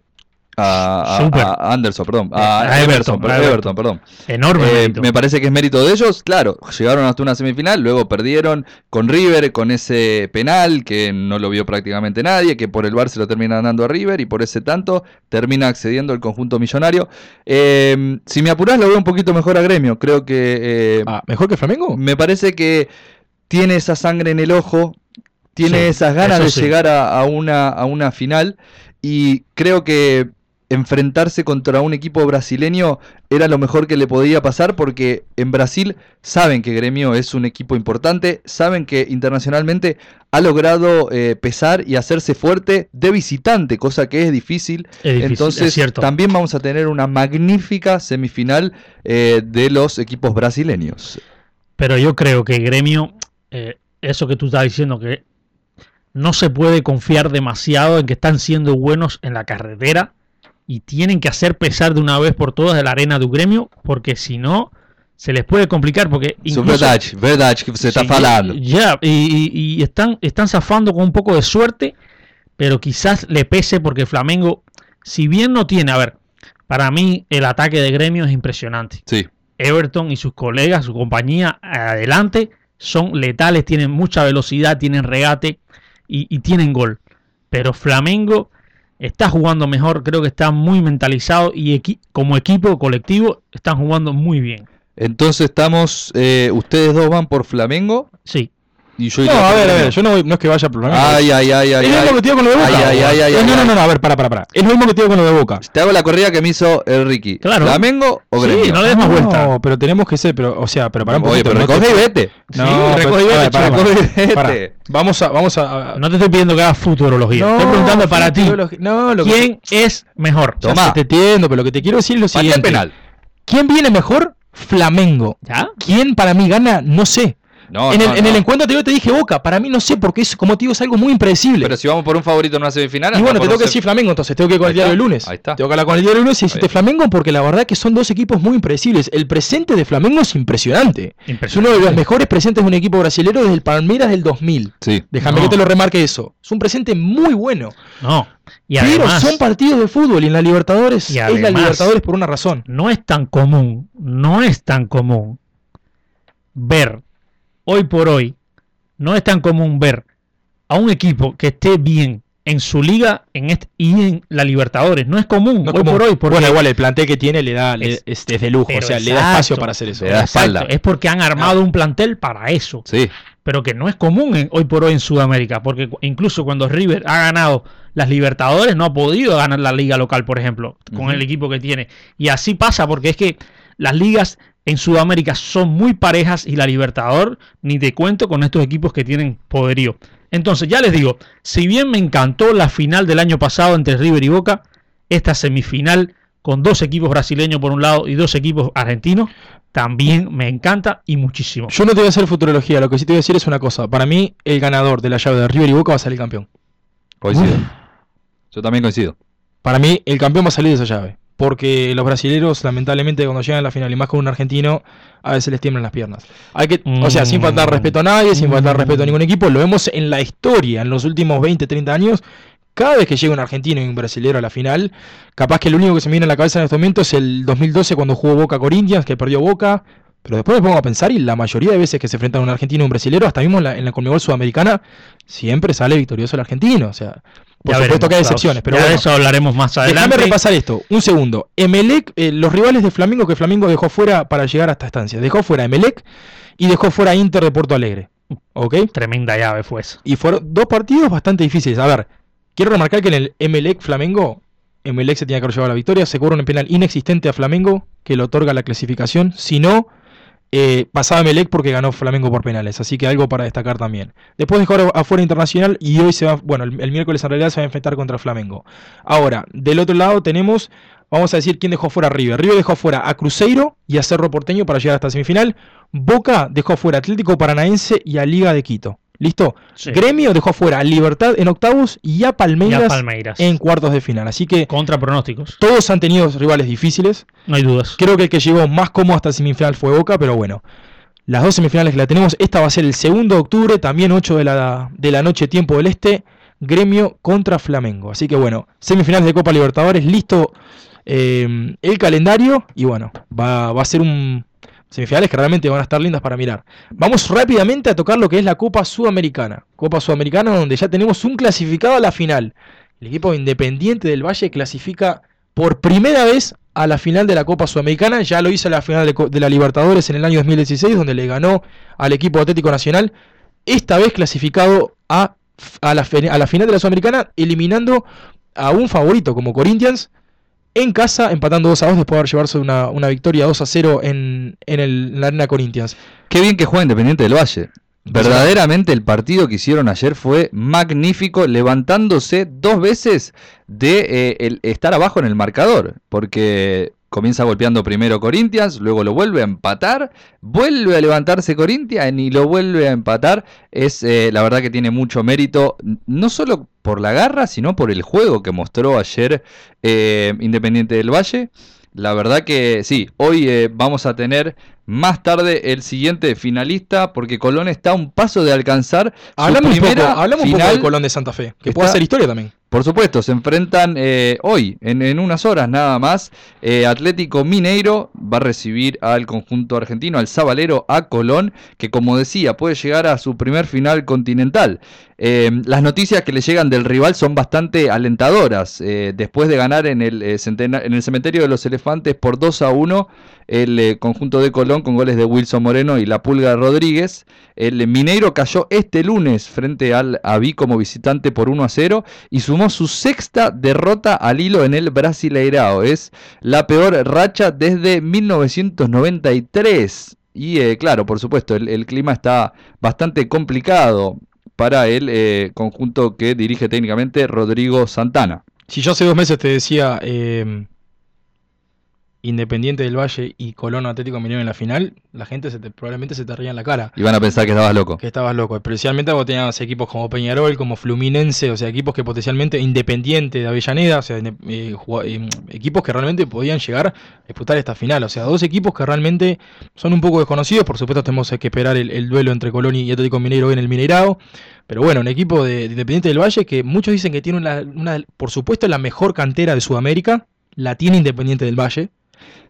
a, a- Super. a Anderson, perdón, a, A Everton, Everton, per- a Everton, perdón. Enorme Eh, me parece que es mérito de ellos. Claro, llegaron hasta una semifinal, luego perdieron con River, con ese penal que no lo vio prácticamente nadie, que por el Bar se lo termina dando a River y por ese tanto termina accediendo el conjunto millonario. Eh, si me apurás, lo veo un poquito mejor a Gremio. Creo que eh, Ah, ¿Mejor que Flamengo? me parece que tiene esa sangre en el ojo, tiene Sí, esas ganas de sí. llegar a, a una, a una final y creo que enfrentarse contra un equipo brasileño era lo mejor que le podía pasar porque en Brasil saben que Gremio es un equipo importante, saben que internacionalmente ha logrado eh, pesar y hacerse fuerte de visitante, cosa que es difícil. Es difícil, Entonces es también vamos a tener una magnífica semifinal eh, de los equipos brasileños. Pero yo creo que Gremio, eh, eso que tú estás diciendo, que no se puede confiar demasiado en que están siendo buenos en la carretera y tienen que hacer pesar de una vez por todas de la arena de Gremio, porque si no, se les puede complicar. Porque incluso- verdade, verdade que você está falando. Ya, y, y- y están, están zafando con un poco de suerte, pero quizás le pese porque Flamengo, si bien no tiene, a ver, para mí el ataque de gremio es impresionante. Sí, Everton y sus colegas, su compañía adelante, son letales, tienen mucha velocidad, tienen regate y, y tienen gol. Pero Flamengo está jugando mejor, creo que está muy mentalizado y equi- como equipo colectivo están jugando muy bien. Entonces estamos, eh, ustedes dos van por Flamengo Sí. Y yo No, a ver, a ver, yo no, voy- no es que vaya por Flamengo. Ay, ay, ay, ay. es lo ay. mismo que te digo con lo de Boca. Ay, ay, ay, ay, ay, no, no, no, no, a ver, para, para, para. Es lo mismo que te digo con lo de Boca. Te hago la corrida que me hizo el Ricky. Claro. ¿Flamengo o Sí, Gremio? no le des más vuelta. No, pero tenemos que ser, pero, o sea, pero para un Oye, poquito. pero no te- recoge y vete. No, Sí, pero- recoge y vete, recoge y. Vamos a, vamos a. a- No te estoy pidiendo que hagas futurología. No, estoy preguntando para ti. No, lo que- ¿Quién es mejor? Sé, te entiendo, pero lo que te quiero decir es lo siguiente. penal. ¿Quién viene mejor? Flamengo. ¿Ya? ¿Quién para mí gana? No sé. No, en, no, el, en no. el encuentro anterior te dije Boca. Para mí no sé, porque es, como te digo, es algo muy impredecible. Pero si vamos por un favorito en una semifinal. y bueno, te tengo que decir Flamengo, entonces tengo que ir con Ahí el diario del lunes. ahí está. Tengo que hablar con el diario del lunes y decirte. Flamengo porque la verdad que son dos equipos muy impredecibles. El presente de Flamengo es impresionante. Es Impresionante. uno de los mejores presentes de un equipo brasilero desde el Palmeiras del 2000. Sí. Déjame No. que te lo remarque eso. Es un presente muy bueno. No. Y pero además, son partidos de fútbol y en la Libertadores Y es la Libertadores por una razón. no es tan común, no es tan común ver, hoy por hoy, no es tan común ver a un equipo que esté bien en su liga en este, y en la Libertadores. No es común No hoy como- por hoy. Porque bueno, igual el plantel que tiene le da le- Es- de lujo, o sea, le da espacio para hacer eso. Le da espalda. es porque han armado un plantel para eso. Sí. pero que no es común en- hoy por hoy en Sudamérica, porque incluso cuando River ha ganado las Libertadores no ha podido ganar la liga local, por ejemplo, con el equipo que tiene. Y así pasa porque es que las ligas en Sudamérica son muy parejas y la Libertador ni te cuento con estos equipos que tienen poderío. Entonces, ya les digo, si bien me encantó la final del año pasado entre River y Boca, esta semifinal con dos equipos brasileños por un lado y dos equipos argentinos, también me encanta y muchísimo. Yo no te voy a hacer futurología, lo que sí te voy a decir es una cosa. Para mí, el ganador de la llave de River y Boca va a salir campeón. Coincido. Uf. Yo también coincido. Para mí, el campeón va a salir de esa llave. Porque los brasileros, lamentablemente, cuando llegan a la final, y más con un argentino, a veces les tiemblan las piernas. Hay que, o sea, sin faltar respeto a nadie, sin faltar respeto a ningún equipo, lo vemos en la historia, en los últimos 20, 30 años. Cada vez que llega un argentino y un brasilero a la final, capaz que lo único que se me viene a la cabeza en este momento es el 2012 cuando jugó Boca Corinthians, que perdió Boca. Pero después me pongo a pensar y la mayoría de veces que se enfrentan un argentino y un brasilero, hasta mismo en la, en la Conmebol Sudamericana, siempre sale victorioso el argentino. O sea, por Ya supuesto veremos, que hay excepciones, pero Ya de bueno. eso hablaremos más adelante. Déjame repasar esto, un segundo. Emelec, eh, los rivales de Flamengo que Flamengo dejó fuera para llegar a esta estancia. Dejó fuera Emelec y dejó fuera Inter de Porto Alegre. ¿Ok? Tremenda llave fue esa. Y fueron dos partidos bastante difíciles. A ver, quiero remarcar que en el Emelec Flamengo, Emelec se tenía que haber llevado la victoria. Se cobra un penal inexistente a Flamengo que le otorga la clasificación. Si no, eh, pasaba Emelec porque ganó Flamengo por penales. Así que algo para destacar también. Después dejó afuera Internacional y hoy se va, bueno, el, el miércoles en realidad se va a enfrentar contra Flamengo. Ahora, del otro lado tenemos, vamos a decir quién dejó fuera a River. River dejó fuera a Cruzeiro y a Cerro Porteño para llegar hasta semifinal. Boca dejó fuera a Atlético Paranaense y a Liga de Quito. ¿Listo? Sí. Gremio dejó fuera a Libertad en octavos y a Palmeiras, Y a Palmeiras. en cuartos de final. Así que Contra pronósticos. todos han tenido rivales difíciles. No hay dudas. Creo que el que llegó más cómodo hasta semifinal fue Boca, pero bueno. Las dos semifinales que la tenemos, esta va a ser el segundo de octubre, también 8 de la, de la noche, tiempo del este, Gremio contra Flamengo. Así que bueno, semifinales de Copa Libertadores, listo eh, el calendario y bueno, va, va a ser un semifinales que realmente van a estar lindas para mirar. Vamos rápidamente a tocar lo que es la Copa Sudamericana. Copa Sudamericana donde ya tenemos un clasificado a la final. El equipo independiente del Valle clasifica por primera vez a la final de la Copa Sudamericana. Ya lo hizo en la final de, la Libertadores en el año 2016, donde le ganó al equipo Atlético Nacional. Esta vez clasificado a, a, la, a la final de la Sudamericana, eliminando a un favorito como Corinthians en casa, empatando 2 a 2 después de haber llevarse una, una victoria 2 a 0 en, en, el, en la Arena Corinthians. Qué bien que juega Independiente del Valle. Verdaderamente el partido que hicieron ayer fue magnífico, levantándose dos veces de eh, el estar abajo en el marcador, porque comienza golpeando primero Corinthians, luego lo vuelve a empatar, vuelve a levantarse Corinthians y lo vuelve a empatar. Es eh, la verdad que tiene mucho mérito, no solo por la garra, sino por el juego que mostró ayer eh, Independiente del Valle. La verdad que sí, hoy eh, vamos a tener más tarde el siguiente finalista porque Colón está a un paso de alcanzar su Hablamos, un poco, primera hablamos un poco final. de Colón de Santa Fe, que Está- puede hacer historia también. Por supuesto, se enfrentan eh, hoy, en, unas horas nada más. Eh, Atlético Mineiro va a recibir al conjunto argentino, al Sabalero, a Colón, que como decía, puede llegar a su primer final continental. Eh, las noticias que le llegan del rival son bastante alentadoras. Eh, después de ganar en el, eh, en el cementerio de los elefantes por 2 a 1, el conjunto de Colón con goles de Wilson Moreno y la Pulga Rodríguez, el Mineiro cayó este lunes frente al Aví como visitante por 1 a 0 y sumó su sexta derrota al hilo en el Brasileirao. Es la peor racha desde 1993. Y claro, por supuesto, el, clima está bastante complicado para el eh, conjunto que dirige técnicamente Rodrigo Santana. Si yo hace dos meses te decía eh, Independiente del Valle y Colón Atlético Mineiro en la final, la gente se probablemente se te ría en la cara. Y van a pensar que estabas loco. Que estabas loco. Especialmente cuando tenías equipos como Peñarol, como Fluminense, o sea, equipos que potencialmente Independiente de Avellaneda, o sea, eh, equipos que realmente podían llegar a disputar esta final. O sea, dos equipos que realmente son un poco desconocidos. Por supuesto, tenemos que esperar el, duelo entre Colón y Atlético Mineiro en el Mineirao. Pero bueno, un equipo de, Independiente del Valle que muchos dicen que tiene una, por supuesto, la mejor cantera de Sudamérica. La tiene Independiente del Valle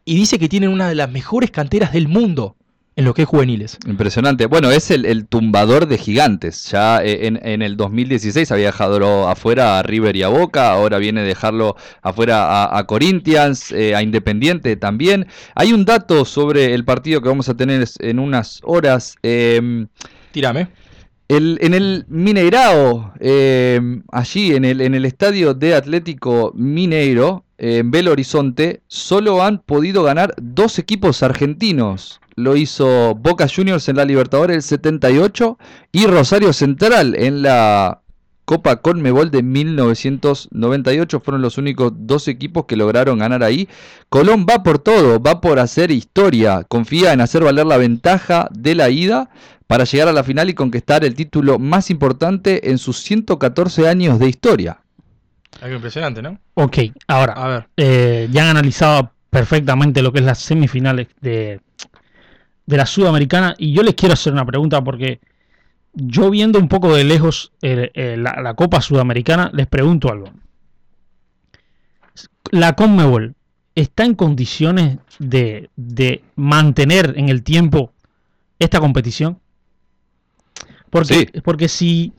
y dice que tienen una de las mejores canteras del mundo en lo que es juveniles. Impresionante. Bueno, es el, tumbador de gigantes. Ya eh, en, el 2016 había dejado afuera a River y a Boca, ahora viene a dejarlo afuera a, Corinthians, eh, a Independiente también. Hay un dato sobre el partido que vamos a tener en unas horas. Eh, Tírame. en el Mineirao, em, allí en el, en el estadio de Atlético Mineiro, en Belo Horizonte, solo han podido ganar dos equipos argentinos. Lo hizo Boca Juniors en la Libertadores el 78 y Rosario Central en la Copa Conmebol de 1998. Fueron los únicos dos equipos que lograron ganar ahí. Colón va por todo, va por hacer historia. Confía en hacer valer la ventaja de la ida para llegar a la final y conquistar el título más importante en sus 114 años de historia. Algo impresionante, ¿no? Ok, ahora, a ver. Eh, ya han analizado perfectamente lo que es las semifinales de, de la Sudamericana y yo les quiero hacer una pregunta porque yo viendo un poco de lejos eh, la, Copa Sudamericana, les pregunto algo. La Conmebol está en condiciones de, de mantener en el tiempo esta competición? Porque, porque si,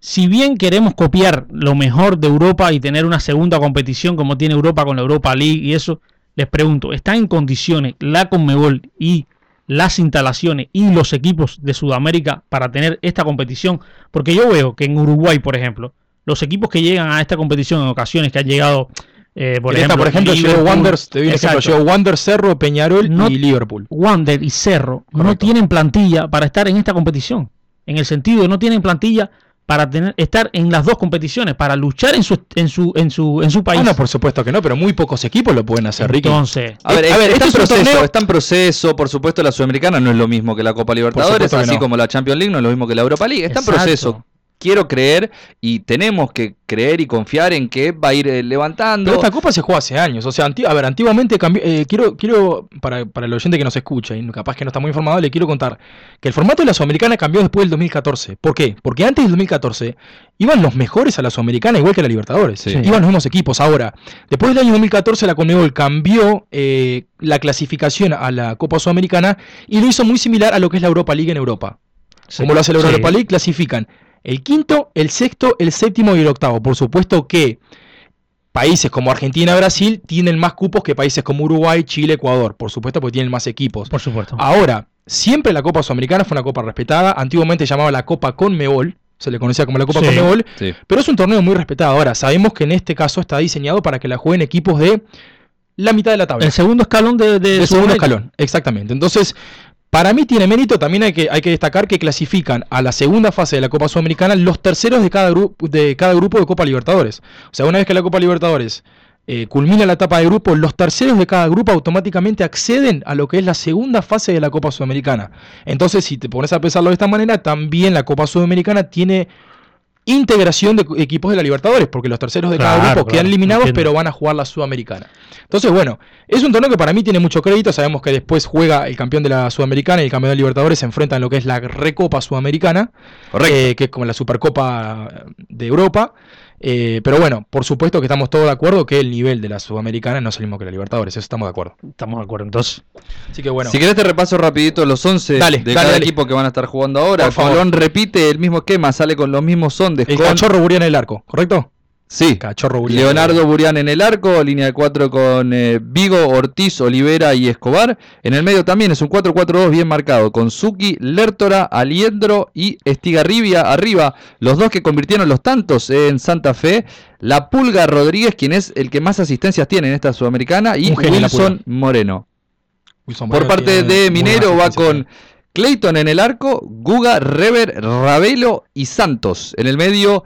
si bien queremos copiar lo mejor de Europa y tener una segunda competición como tiene Europa con la Europa League y eso, les pregunto, ¿están en condiciones la Conmebol y las instalaciones y los equipos de Sudamérica para tener esta competición? Porque yo veo que en Uruguay, por ejemplo, los equipos que llegan a esta competición en ocasiones que han llegado eh, por, ejemplo, por ejemplo, Wander, Cerro, Peñarol y Liverpool. Wander y Cerro no tienen plantilla para estar en esta competición. En el sentido de no tienen plantilla para tener, estar en las dos competiciones, para luchar en su, en su, en su, en su país. no, por supuesto que no, pero muy pocos equipos lo pueden hacer, Ricky. Entonces, a ver, está, en proceso, está en proceso, por supuesto, la Sudamericana no es lo mismo que la Copa Libertadores, así como la Champions League no es lo mismo que la Europa League, está en proceso quiero creer y tenemos que creer y confiar en que va a ir eh, levantando. Pero esta copa se jugó hace años. O sea, a ver, antiguamente cambió. Eh, quiero, quiero para, para el oyente que nos escucha y capaz que no está muy informado, le quiero contar que el formato de la Sudamericana cambió después del 2014. ¿Por qué? Porque antes del 2014 iban los mejores a la Sudamericana igual que a la Libertadores. Iban los mismos equipos. Ahora, después del año 2014, la Conmebol cambió eh, la clasificación a la Copa Sudamericana y lo hizo muy similar a lo que es la Europa League en Europa. Como lo hace la Europa League, clasifican el quinto, el sexto, el séptimo y el octavo. Por supuesto que países como Argentina y Brasil tienen más cupos que países como Uruguay, Chile, Ecuador. Por supuesto, porque tienen más equipos. Por supuesto. Ahora, siempre la Copa Sudamericana fue una copa respetada. Antiguamente llamaba la Copa Conmebol. Se le conocía como la Copa Conmebol. Pero es un torneo muy respetado. Ahora, sabemos que en este caso está diseñado para que la jueguen equipos de la mitad de la tabla. El segundo escalón de, de, de segundo escalón, exactamente. Entonces, para mí tiene mérito, también hay que, hay que destacar que clasifican a la segunda fase de la Copa Sudamericana los terceros de cada, grupo de cada grupo de Copa Libertadores. O sea, una vez que la Copa Libertadores eh, culmina la etapa de grupo, los terceros de cada grupo automáticamente acceden a lo que es la segunda fase de la Copa Sudamericana. Entonces, si te pones a pensarlo de esta manera, también la Copa Sudamericana tiene integración de equipos de la Libertadores, porque los terceros de cada grupo quedan eliminados, pero van a jugar la Sudamericana. Entonces, bueno, es un torneo que para mí tiene mucho crédito. Sabemos que después juega el campeón de la Sudamericana y el campeón de Libertadores se enfrentan en lo que es la Recopa Sudamericana, eh, que es como la Supercopa de Europa. Eh, pero bueno, por supuesto que estamos todos de acuerdo que el nivel de la Sudamericana no es el mismo que la Libertadores, eso estamos de acuerdo. Estamos de acuerdo, entonces. Así que bueno, Si querés te repaso rapidito los 11 Dale, de dale, cada dale. equipo que van a estar jugando ahora. Colón repite el mismo esquema, sale con los mismos ondes. el con- cachorro en el arco, ¿correcto? Sí, Cachorro Burián. Leonardo Burián en el arco, línea de 4 con eh, Vigo, Ortiz, Olivera y Escobar. En el medio también es un 4-4-2 bien marcado, con Suki, Lertora, Aliendro y Estigarribia arriba, los dos que convirtieron los tantos en Santa Fe. La Pulga Rodríguez, quien es el que más asistencias tiene en esta sudamericana, y Wilson. Moreno. Wilson Por Moreno parte tiene de Minero va con Clayton en el arco, Guga, Rever, Ravelo y Santos. En el medio,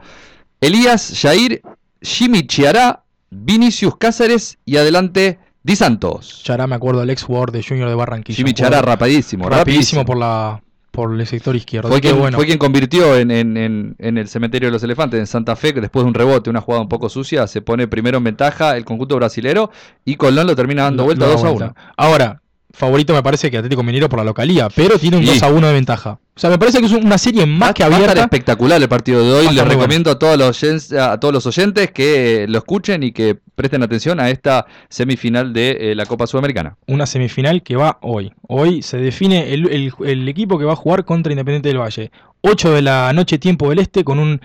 Elías, Jair, Jimmy Chiará, Vinicius Cáceres y adelante Di Santos. Chará, me acuerdo, el ex jugador de Junior de Barranquilla. Jimmy Chiará jugador rapidísimo, rapidísimo por la por el sector izquierdo. Fue quien, bueno, fue quien convirtió en, en- en- en el cementerio de los elefantes en Santa Fe, que después de un rebote, una jugada un poco sucia, se pone primero en ventaja el conjunto brasilero y Colón lo termina dando vuelta lo da 2 a vuelta. 1. Ahora, favorito me parece que Atlético Minero por la localía, pero tiene un Y- 2 a 1 de ventaja. O sea, me parece que es una serie más Va- que va a estar abierta. espectacular el partido de Va hoy. Les recomiendo a todos, los a todos los oyentes que lo escuchen y que presten atención a esta semifinal de eh, la Copa Sudamericana. una semifinal que va hoy. Hoy se define el, el- el equipo que va a jugar contra Independiente del Valle. 8 de la noche, tiempo del este, con un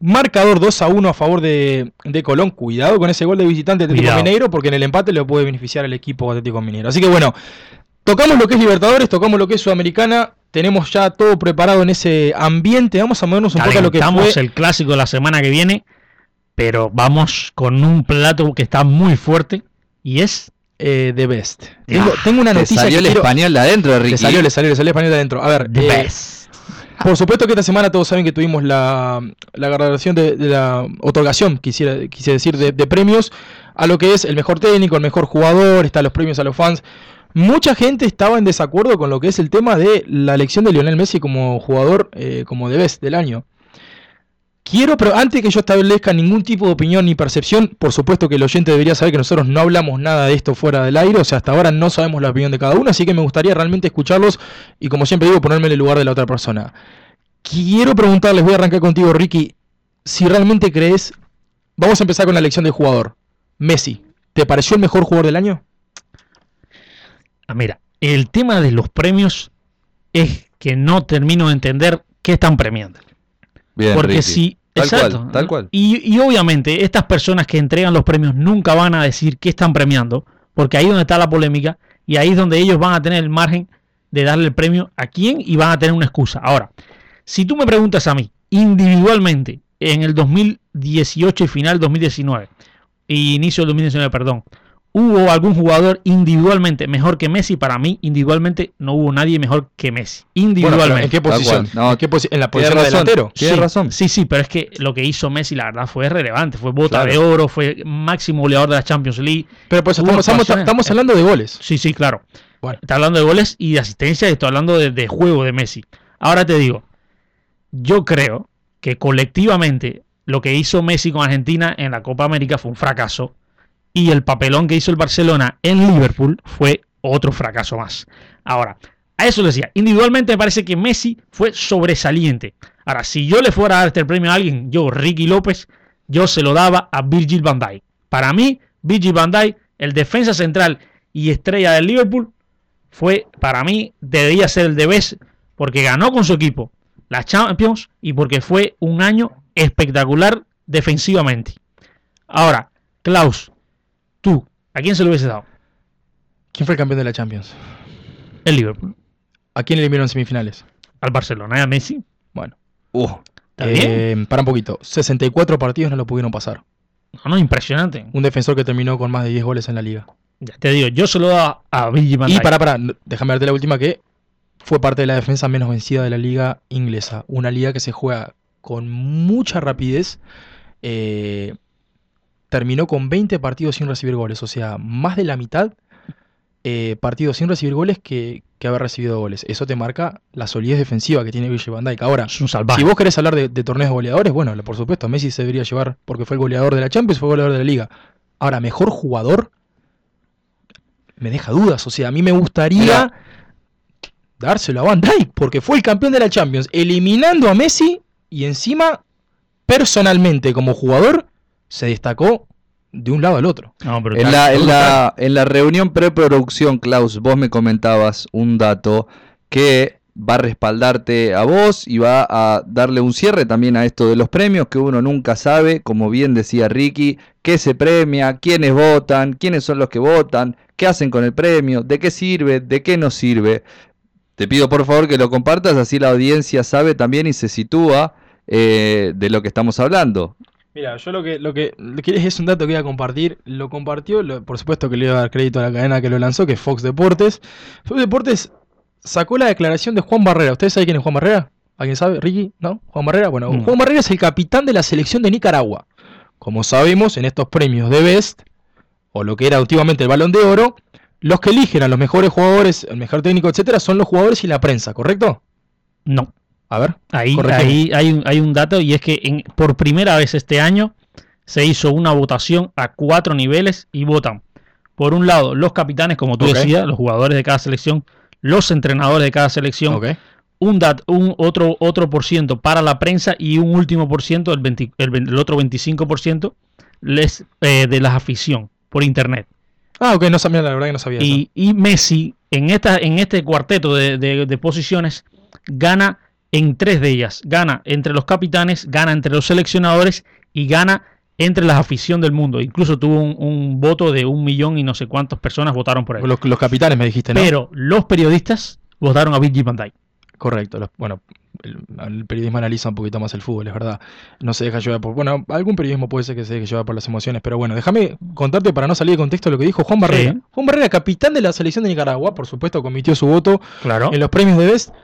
marcador 2 a 1 a favor de, de Colón. Cuidado con ese gol de visitante Atlético Cuidado. Mineiro, porque en el empate le puede beneficiar al equipo Atlético Mineiro. Así que bueno, tocamos lo que es Libertadores, tocamos lo que es Sudamericana. Tenemos ya todo preparado en ese ambiente. Vamos a movernos un poco a lo que fue el clásico de la semana que viene, pero vamos con un plato que está muy fuerte y es eh, The Best. Tengo, tengo una noticia salió que el quiero- español de adentro, Ricky. Le salió, le salió, le salió español de adentro. A ver, The eh, best. Por supuesto que esta semana todos saben que tuvimos la, la graduación de, la otorgación, quisiera, quise decir, de, premios a lo que es el mejor técnico, el mejor jugador, están los premios a los fans. Mucha gente estaba en desacuerdo con lo que es el tema de la elección de Lionel Messi como jugador, eh, como de best del año. Quiero, pero antes que yo establezca ningún tipo de opinión ni percepción, por supuesto que el oyente debería saber que nosotros no hablamos nada de esto fuera del aire, o sea, hasta ahora no sabemos la opinión de cada uno, así que me gustaría realmente escucharlos y como siempre digo, ponerme en el lugar de la otra persona. Quiero preguntarles, voy a arrancar contigo, Ricky, si realmente crees, vamos a empezar con la elección de jugador. Messi, ¿te pareció el mejor jugador del año? Ah, mira, el tema de los premios es que no termino de entender qué están premiando. Bien, Porque Ricky. si. Tal exacto. cual, tal cual. Y, y obviamente, estas personas que entregan los premios nunca van a decir qué están premiando, porque ahí es donde está la polémica y ahí es donde ellos van a tener el margen de darle el premio a quién y van a tener una excusa. Ahora, si tú me preguntas a mí, individualmente, en el 2018 y final 2019, y inicio del 2019, perdón, ¿hubo algún jugador individualmente mejor que Messi? Para mí, individualmente, no hubo nadie mejor que Messi. Bueno, Individualmente. ¿En qué posición? No, ¿En, qué posi- en la posición de delantero? Tienes sí, razón. Sí, sí, pero es que lo que hizo Messi, la verdad, fue relevante. Fue bota Claro. de oro, fue máximo goleador de la Champions League. Pero pues estamos, estamos, hablando de goles. Sí, sí, claro. Bueno. Está hablando de goles y de asistencia, y estoy hablando de, de juego de Messi. Ahora te digo, yo creo que colectivamente lo que hizo Messi con Argentina en la Copa América fue un fracaso y el papelón que hizo el Barcelona en Liverpool fue otro fracaso más. Ahora, a eso le decía, individualmente me parece que Messi fue sobresaliente. Ahora, si yo le fuera a dar este premio a alguien, yo, Ricky López, yo se lo daba a Virgil van Dijk. Para mí, Virgil van Dijk, el defensa central y estrella del Liverpool, fue, para mí, debería ser el de Best porque ganó con su equipo la Champions y porque fue un año espectacular defensivamente. Ahora, Klaus, tú, ¿a quién se lo hubiese dado? ¿Quién fue el campeón de la Champions? El Liverpool. ¿A quién eliminaron en semifinales? Al Barcelona y a Messi. Bueno, Uh, eh, para un poquito. 64 partidos no lo pudieron pasar. No, no, impresionante. Un defensor que terminó con más de 10 goles en la liga. Ya te digo, yo se lo daba a Virgil van Y para, para, déjame darte la última que fue parte de la defensa menos vencida de la liga inglesa. Una liga que se juega con mucha rapidez. eh, terminó con 20 partidos sin recibir goles. O sea, más de la mitad eh, partidos sin recibir goles que, que haber recibido goles. Eso te marca la solidez defensiva que tiene Virgil van Dijk. Ahora, Es un salvaje. si vos querés hablar de, de torneos goleadores, bueno, por supuesto, Messi se debería llevar porque fue el goleador de la Champions, fue goleador de la Liga. Ahora, mejor jugador, me deja dudas. O sea, a mí me gustaría dárselo a Van Dijk porque fue el campeón de la Champions, eliminando a Messi y encima personalmente como jugador se destacó de un lado al otro. No, pero En la, en, la, en la reunión preproducción, Klaus, vos me comentabas un dato que va a respaldarte a vos y va a darle un cierre también a esto de los premios que uno nunca sabe, como bien decía Ricky, qué se premia, quiénes votan, quiénes son los que votan, qué hacen con el premio, de qué sirve, de qué no sirve. Te pido por favor que lo compartas, así la audiencia sabe también y se sitúa eh, de lo que estamos hablando. Mira, yo lo que, lo que es un dato que iba a compartir, lo compartió, lo- por supuesto que le iba a dar crédito a la cadena que lo lanzó, que es Fox Deportes. Fox Deportes sacó la declaración de Juan Barrera. ¿Ustedes saben quién es Juan Barrera? ¿Alguien sabe? ¿Ricky? ¿No? ¿Juan Barrera? Bueno, No. Juan Barrera es el capitán de la selección de Nicaragua. Como sabemos, en estos premios de Best, o lo que era últimamente el Balón de Oro, los que eligen a los mejores jugadores, el mejor técnico, etcétera, son los jugadores y la prensa, ¿correcto? No. A ver. Ahí, ahí hay, un, hay un dato y es que en- por primera vez este año se hizo una votación a cuatro niveles y votan. Por un lado, los capitanes, como tú decías, los jugadores de cada selección, los entrenadores de cada selección, un, dat, un otro, otro por ciento para la prensa y un último por ciento, el, 20 el, el otro 25 por ciento, les, eh, de la afición por internet. Ah, ok, no sabía, la verdad que no sabía eso. Y, y Messi, en, esta, en este cuarteto de, de- de posiciones, gana en tres de ellas. Gana entre los capitanes, gana entre los seleccionadores y gana entre la afición del mundo. Incluso tuvo un, un voto de un millón y no sé cuántas personas votaron por él. Los, los capitanes me dijiste, ¿no? Pero los periodistas votaron a Virgil van Dijk. Correcto. los- bueno, el, el periodismo analiza un poquito más el fútbol, es verdad. No se deja llevar por. Bueno, algún periodismo puede ser que se deje llevar por las emociones, pero bueno, déjame contarte para no salir de contexto lo que dijo Juan Barrera. Sí. Juan Barrera, capitán de la selección de Nicaragua, por supuesto, comitió su voto Claro. en los premios de Best.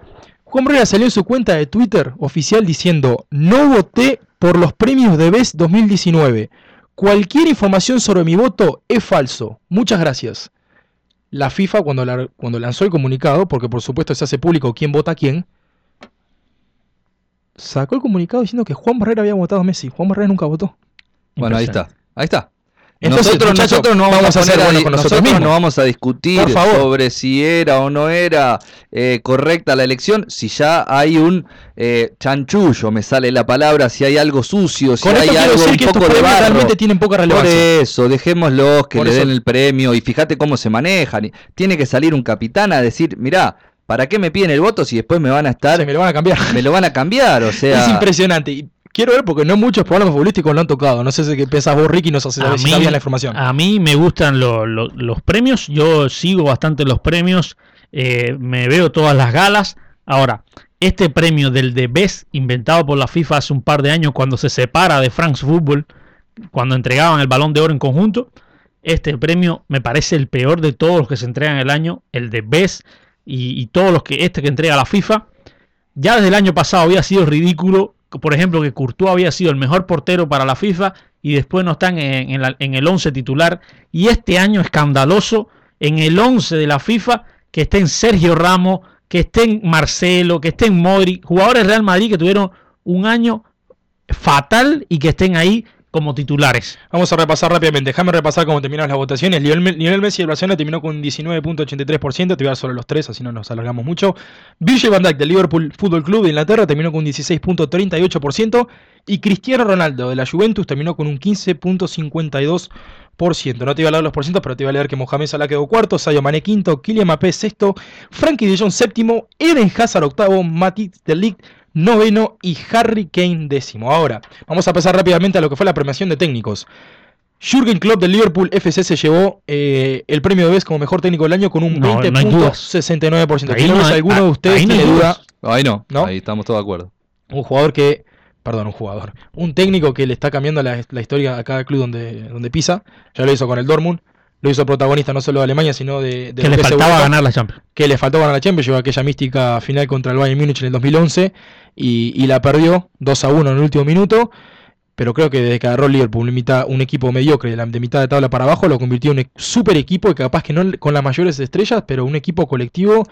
Barrera salió en su cuenta de Twitter oficial diciendo: No voté por los premios de Best 2019. Cualquier información sobre mi voto es falso. Muchas gracias. La FIFA, cuando, la- cuando lanzó el comunicado, porque por supuesto se hace público quién vota a quién, sacó el comunicado diciendo que Juan Barrera había votado a Messi. Juan Barrera nunca votó. Bueno, ahí está, ahí está. Entonces, nosotros, nosotros no vamos, vamos a a, ser buenos con nosotros nosotros mismos. no vamos a discutir Por sobre si era o no era eh, correcta la elección, si ya hay un eh, chanchullo, me sale la palabra, si hay algo sucio, si Con hay algo un que poco de barro. realmente tienen poca Por relevancia. eso, dejémoslos que Por le eso- den el premio y fíjate cómo se manejan. Tiene que salir un capitán a decir, mirá, ¿para qué me piden el voto si después me van a estar, Se me lo van a cambiar. me lo van a cambiar? O sea, Es impresionante. Y quiero ver porque no muchos programas futbolísticos lo han tocado. No sé si qué pensás vos, Ricky, hace A si la información. A mí me gustan lo- lo- los premios, yo sigo bastante los premios, eh, me veo todas las galas. Ahora, este premio del de Best, inventado por la FIFA hace un par de años, cuando se separa de France Football, cuando entregaban el balón de oro en conjunto, este premio me parece el peor de todos los que se entregan el año, el de Best y, y todos los que este que entrega la FIFA. Ya desde el año pasado había sido ridículo, por ejemplo, que Courtois había sido el mejor portero para la FIFA y después no están en, la- en el 11 titular. Y este año escandaloso en el 11 de la FIFA que estén Sergio Ramos, que estén Marcelo, que estén Modric, jugadores Real Madrid que tuvieron un año fatal y que estén ahí como titulares. Vamos a repasar rápidamente. Déjame repasar cómo terminaron las votaciones. Lionel, Messi del Barcelona terminó con un 19.83%. Te voy a dar solo los tres, así no nos alargamos mucho. Virgil van Dijk del Liverpool Football Club de Inglaterra terminó con un 16.38%. Y Cristiano Ronaldo de la Juventus terminó con un 15.52%. No te iba a leer los porcientos, pero te iba a leer que Mohamed Salah quedó cuarto, Sadio Mané quinto, Kylian Mbappé sexto, Frankie de Jong séptimo, Eden Hazard octavo, Matisse de Ligt noveno y Harry Kane décimo. Ahora, vamos a pasar rápidamente a lo que fue la premiación de técnicos. Jürgen Klopp del Liverpool FC se llevó eh, el premio de vez como mejor técnico del año con un No, no hay dudas. 20.69%. Ahí Quiero no alguno de ahí ustedes no tiene duda. dudas. ahí no, ¿No? ahí estamos todos de acuerdo. Un jugador que, perdón, un jugador, un técnico que le está cambiando la, la historia a cada club donde, donde pisa. Ya lo hizo con el Dortmund, lo hizo protagonista no solo de Alemania, sino de, de que lo le faltaba Europa. ganar la Champions. que le faltó ganar la Champions, llegó aquella mística final contra el Bayern Múnich en el 2011 y, y la perdió 2 a 1 en el último minuto. Pero creo que desde que agarró Liverpool un, equipo mediocre de, la, de mitad de tabla para abajo, lo convirtió en un super equipo y capaz que no con las mayores estrellas, pero un equipo colectivo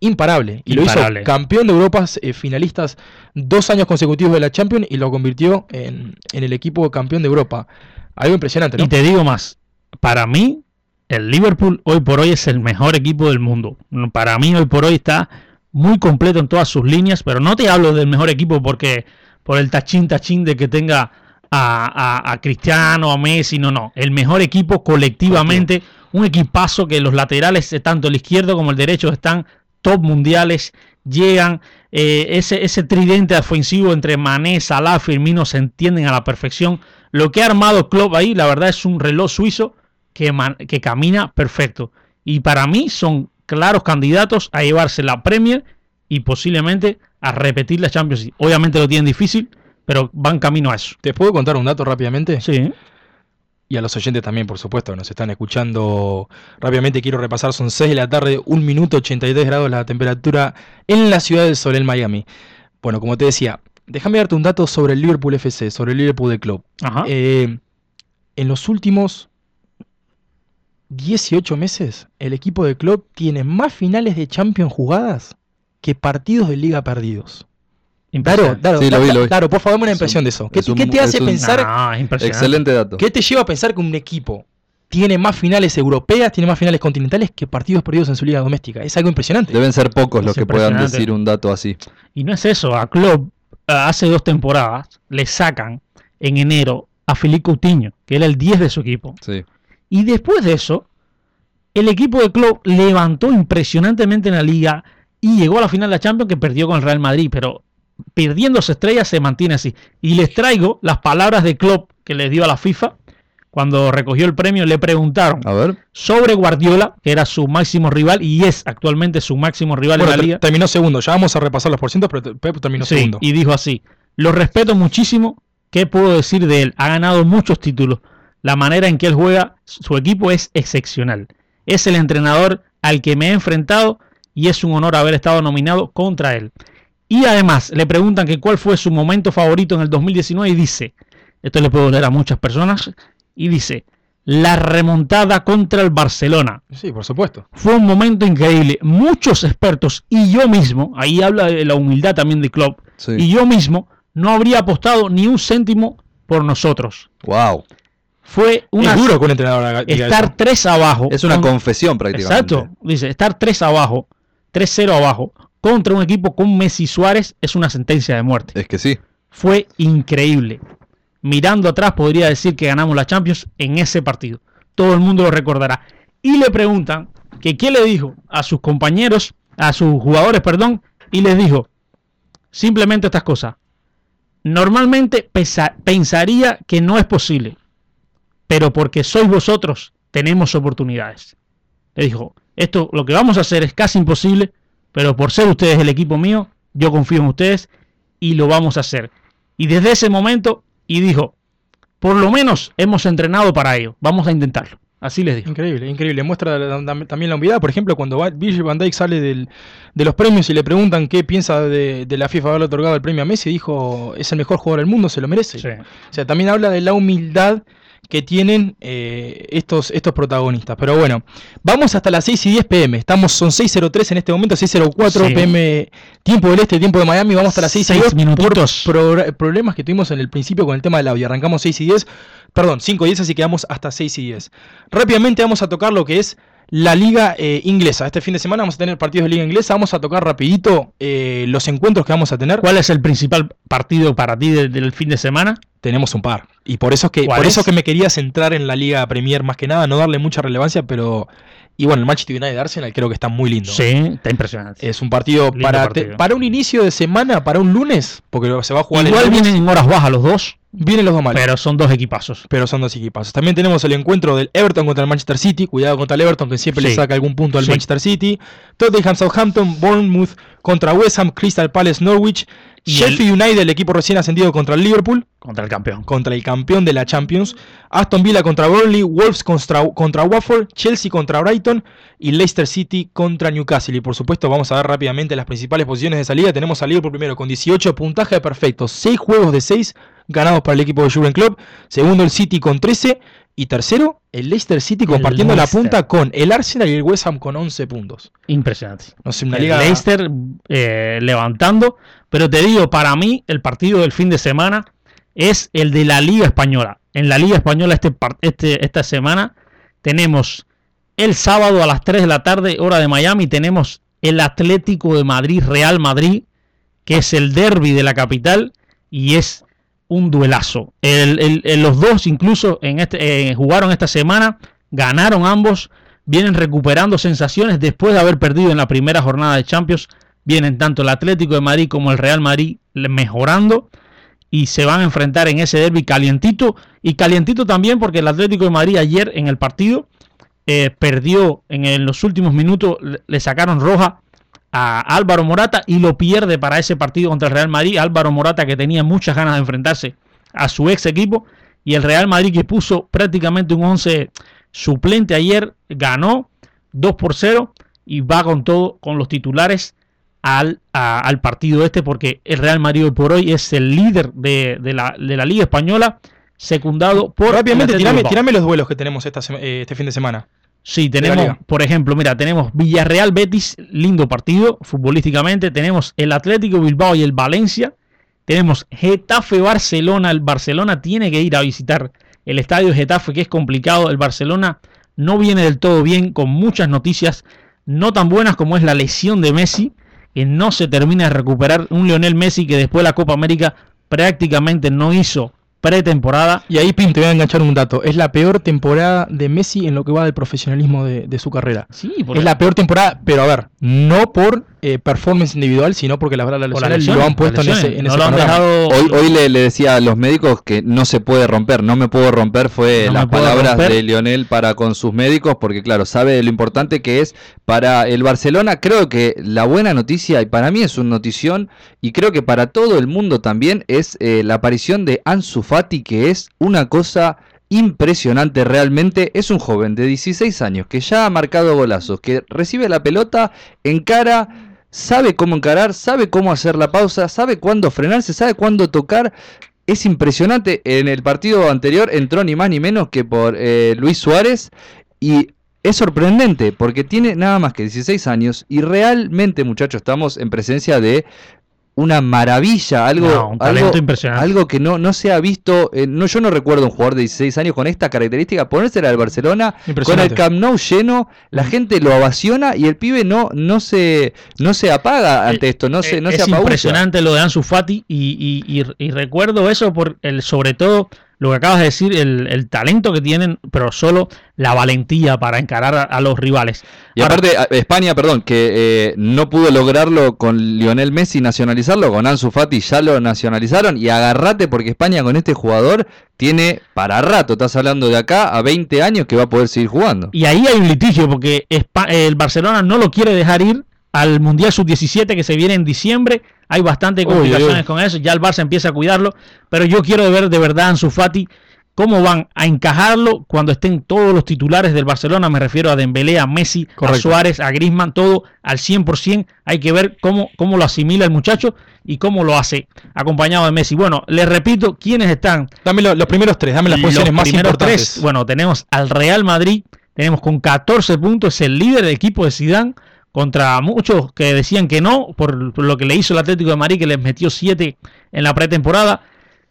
imparable. Y lo Imparable. hizo campeón de Europa, eh, finalistas dos años consecutivos de la Champions y lo convirtió en, en el equipo campeón de Europa. Algo impresionante, ¿no? Y te digo más, para mí, el Liverpool hoy por hoy es el mejor equipo del mundo. Para mí hoy por hoy está muy completo en todas sus líneas, pero no te hablo del mejor equipo porque, por el tachín tachín de que tenga a, a- a Cristiano, a Messi, no, no. El mejor equipo colectivamente, un equipazo que los laterales, eh, tanto el izquierdo como el derecho, están top mundiales, llegan, eh, ese, ese tridente ofensivo entre Mané, Salah, Firmino se entienden a la perfección. Lo que ha armado Klopp ahí, la verdad, es un reloj suizo que, camina perfecto. Y para mí son claros candidatos a llevarse la Premier y posiblemente a repetir la Champions League. Obviamente lo tienen difícil, pero van camino a eso. ¿Te puedo contar un dato rápidamente? Sí. Y a los oyentes también, por supuesto, nos están escuchando rápidamente. Quiero repasar, son 6 de la tarde, 1 minuto 83 grados la temperatura en la ciudad del Sol, en Miami. Bueno, como te decía, déjame darte un dato sobre el Liverpool FC, sobre el Liverpool de Club. Ajá. Eh, en los últimos 18 meses, el equipo de Klopp tiene más finales de Champions jugadas que partidos de liga perdidos. Claro, Impresionante. claro, Sí, lo vi, lo vi. claro, por favor, dame una Es impresión un- de eso. ¿Qué, es un- qué te hace un- pensar? No. Excelente dato. ¿Qué te lleva a pensar que un equipo tiene más finales europeas, tiene más finales continentales que partidos perdidos en su liga doméstica? Es algo impresionante. Deben ser pocos los que puedan decir un dato así. Y no es eso, a Klopp eh, hace dos temporadas le sacan en enero a Felipe Coutinho, que era el 10 de su equipo. Sí. Y después de eso, el equipo de Klopp levantó impresionantemente en la liga y llegó a la final de la Champions que perdió con el Real Madrid, pero perdiendo su estrella se mantiene así. Y les traigo las palabras de Klopp que les dio a la FIFA cuando recogió el premio, le preguntaron A ver. sobre Guardiola, que era su máximo rival y es actualmente su máximo rival Bueno, en la liga. terminó segundo. Ya vamos a repasar los porcientos, pero Pep terminó Sí, segundo. y dijo así, lo respeto muchísimo, ¿qué puedo decir de él? Ha ganado muchos títulos, la manera en que él juega, su equipo es excepcional. Es el entrenador al que me he enfrentado y es un honor haber estado nominado contra él. Y además le preguntan que cuál fue su momento favorito en el 2019 y dice, esto le puedo doler a muchas personas, y dice, la remontada contra el Barcelona. Sí, por supuesto. Fue un momento increíble. Muchos expertos y yo mismo, ahí habla de la humildad también de Klopp, Sí. y yo mismo no habría apostado ni un céntimo por nosotros. Wow. Fue una es duro que un entrenador diga estar eso. tres abajo. Es una con- confesión prácticamente. Exacto. Dice, estar tres abajo, 3-0 abajo, contra un equipo con Messi Suárez es una sentencia de muerte. Es que sí. Fue increíble. Mirando atrás podría decir que ganamos la Champions en ese partido. Todo el mundo lo recordará. Y le preguntan que qué le dijo a sus compañeros, a sus jugadores, perdón, y les dijo simplemente estas cosas. Normalmente pesa- pensaría que no es posible, pero porque sois vosotros tenemos oportunidades. Le dijo, esto lo que vamos a hacer es casi imposible, pero por ser ustedes el equipo mío, yo confío en ustedes y lo vamos a hacer. Y desde ese momento, y dijo, por lo menos hemos entrenado para ello, vamos a intentarlo. Así les dijo. Increíble, increíble. Muestra también la humildad. Por ejemplo, cuando Virgil van Dijk sale del- de los premios y le preguntan qué piensa de, de la FIFA haberle otorgado el premio a Messi, dijo, es el mejor jugador del mundo, se lo merece. Sí. O sea, también habla de la humildad que tienen eh, estos, estos protagonistas. Pero bueno, vamos hasta las 6 y 10 pm. Estamos, son 6.03 en este momento, 6.04 Sí. pm, tiempo del este, tiempo de Miami. Vamos hasta las 6 y Seis 10 minutitos. Por problemas que tuvimos en el principio con el tema del audio. Arrancamos 6 y 10, perdón, 5 y 10, así que vamos hasta 6 y 10. Rápidamente vamos a tocar lo que es la liga eh, inglesa. Este fin de semana vamos a tener partidos de liga inglesa. Vamos a tocar rapidito eh, los encuentros que vamos a tener. ¿Cuál es el principal partido para ti de- del fin de semana? Tenemos un par. Y por eso es que, ¿Cuál por eso es? que me quería centrar en la Liga Premier más que nada, no darle mucha relevancia, pero. Y bueno, el Manchester United Arsenal creo que está muy lindo. Sí, está impresionante. Es un partido Lindo para, partido. te- para un inicio de semana, para un lunes, porque se va a jugar Igual el lunes. vienen en horas bajas los dos, Vienen los dos malos. pero son dos equipazos. pero son dos equipazos. También tenemos el encuentro del Everton contra el Manchester City. Cuidado contra el Everton, que siempre le Sí. saca algún punto al Sí. Manchester City. Tottenham Southampton, Bournemouth contra West Ham, Crystal Palace, Norwich. Sheffield United, el equipo recién ascendido contra el Liverpool, Contra el campeón. contra el campeón de la Champions. Aston Villa contra Burnley, Wolves contra, contra Watford, Chelsea contra Brighton y Leicester City contra Newcastle. Y por supuesto, vamos a ver rápidamente las principales posiciones de salida. Tenemos a Liverpool primero con 18 puntaje perfecto, 6 juegos de 6 ganados para el equipo de Jurgen Klopp. Segundo, el City con 13. Y tercero, el Leicester City compartiendo la punta con el Arsenal y el West Ham con 11 puntos. Impresionante. No sé, una El liga. Leicester eh, levantando. Pero te digo, para mí, el partido del fin de semana es el de la Liga Española. En la Liga Española este, este, esta semana tenemos el sábado a las 3 de la tarde, hora de Miami, tenemos el Atlético de Madrid, Real Madrid, que es el derby de la capital. y es un duelazo. los dos incluso en este, eh, jugaron esta semana, ganaron ambos, vienen recuperando sensaciones después de haber perdido en la primera jornada de Champions. Vienen tanto el Atlético de Madrid como el Real Madrid mejorando y se van a enfrentar en ese derby calientito y calientito también porque el Atlético de Madrid ayer en el partido eh, perdió en, los últimos minutos, le sacaron roja a Álvaro Morata y lo pierde para ese partido contra el Real Madrid. Álvaro Morata que tenía muchas ganas de enfrentarse a su ex equipo y el Real Madrid que puso prácticamente un 11 suplente ayer ganó 2 por 0 y va con todo con los titulares al, al partido este porque el Real Madrid hoy por hoy es el líder de, la, de la Liga Española secundado por... Rápidamente, tirame, los duelos que tenemos esta, eh, este fin de semana. Sí, tenemos, por ejemplo, mira, tenemos Villarreal Betis, lindo partido futbolísticamente. Tenemos el Atlético Bilbao y el Valencia. Tenemos Getafe Barcelona. El Barcelona tiene que ir a visitar el estadio Getafe, que es complicado. El Barcelona no viene del todo bien, con muchas noticias no tan buenas como es la lesión de Messi, que no se termina de recuperar. Un Lionel Messi que después de la Copa América prácticamente no hizo pretemporada. Y ahí, Pim, te voy a enganchar un dato. Es la peor temporada de Messi en lo que va del profesionalismo de, su carrera. Sí, es la peor temporada, pero a ver, no por eh, performance individual, sino porque la verdad la lesión lo han puesto en ese, en Hoy, hoy le, decía a los médicos que no se puede romper, no me puedo romper, fue las palabras de Lionel para con sus médicos, porque claro, sabe lo importante que es para el Barcelona. Creo que la buena noticia, y para mí es una notición, y creo que para todo el mundo también, es eh, la aparición de Ansu Fati, que es una cosa impresionante realmente. Es un joven de 16 años que ya ha marcado golazos, que recibe la pelota, encara sabe cómo encarar, sabe cómo hacer la pausa, sabe cuándo frenarse, sabe cuándo tocar. Es impresionante. En el partido anterior entró ni más ni menos que por eh, Luis Suárez y es sorprendente porque tiene nada más que 16 años y realmente muchachos estamos en presencia de una maravilla, algo, algo, algo, que no, no se ha visto, eh, no, yo no recuerdo un jugador de 16 años con esta característica, ponérsela al Barcelona, con el Camp Nou lleno, la gente lo ovaciona y el pibe no, no, se, no se apaga ante esto, no se, no es impresionante lo de Ansu Fati y, y, y, recuerdo eso por el, sobre todo lo que acabas de decir, el, talento que tienen, pero solo la valentía para encarar a, los rivales. Y aparte, España, perdón, que eh, no pudo lograrlo con Lionel Messi nacionalizarlo, con Ansu Fati ya lo nacionalizaron y agarrate porque España con este jugador tiene para rato, estás hablando de acá a 20 años que va a poder seguir jugando. Y ahí hay un litigio porque el Barcelona no lo quiere dejar ir al Mundial Sub-17 que se viene en diciembre. Hay bastante complicaciones con eso. Ya el Barça empieza a cuidarlo. Pero yo quiero ver de verdad a Ansu Fati cómo van a encajarlo cuando estén todos los titulares del Barcelona. Me refiero a Dembélé, a Messi, a Suárez, a Griezmann, todo al 100%. Hay que ver cómo, cómo lo asimila el muchacho y cómo lo hace acompañado de Messi. Bueno, les repito, ¿quiénes están? Dame los primeros tres, dame las posiciones más importantes. Tres, bueno, tenemos al Real Madrid, tenemos con 14 puntos, es el líder del equipo de Zidane contra muchos que decían que no, por, lo que le hizo el Atlético de Madrid, que les metió 7 en la pretemporada.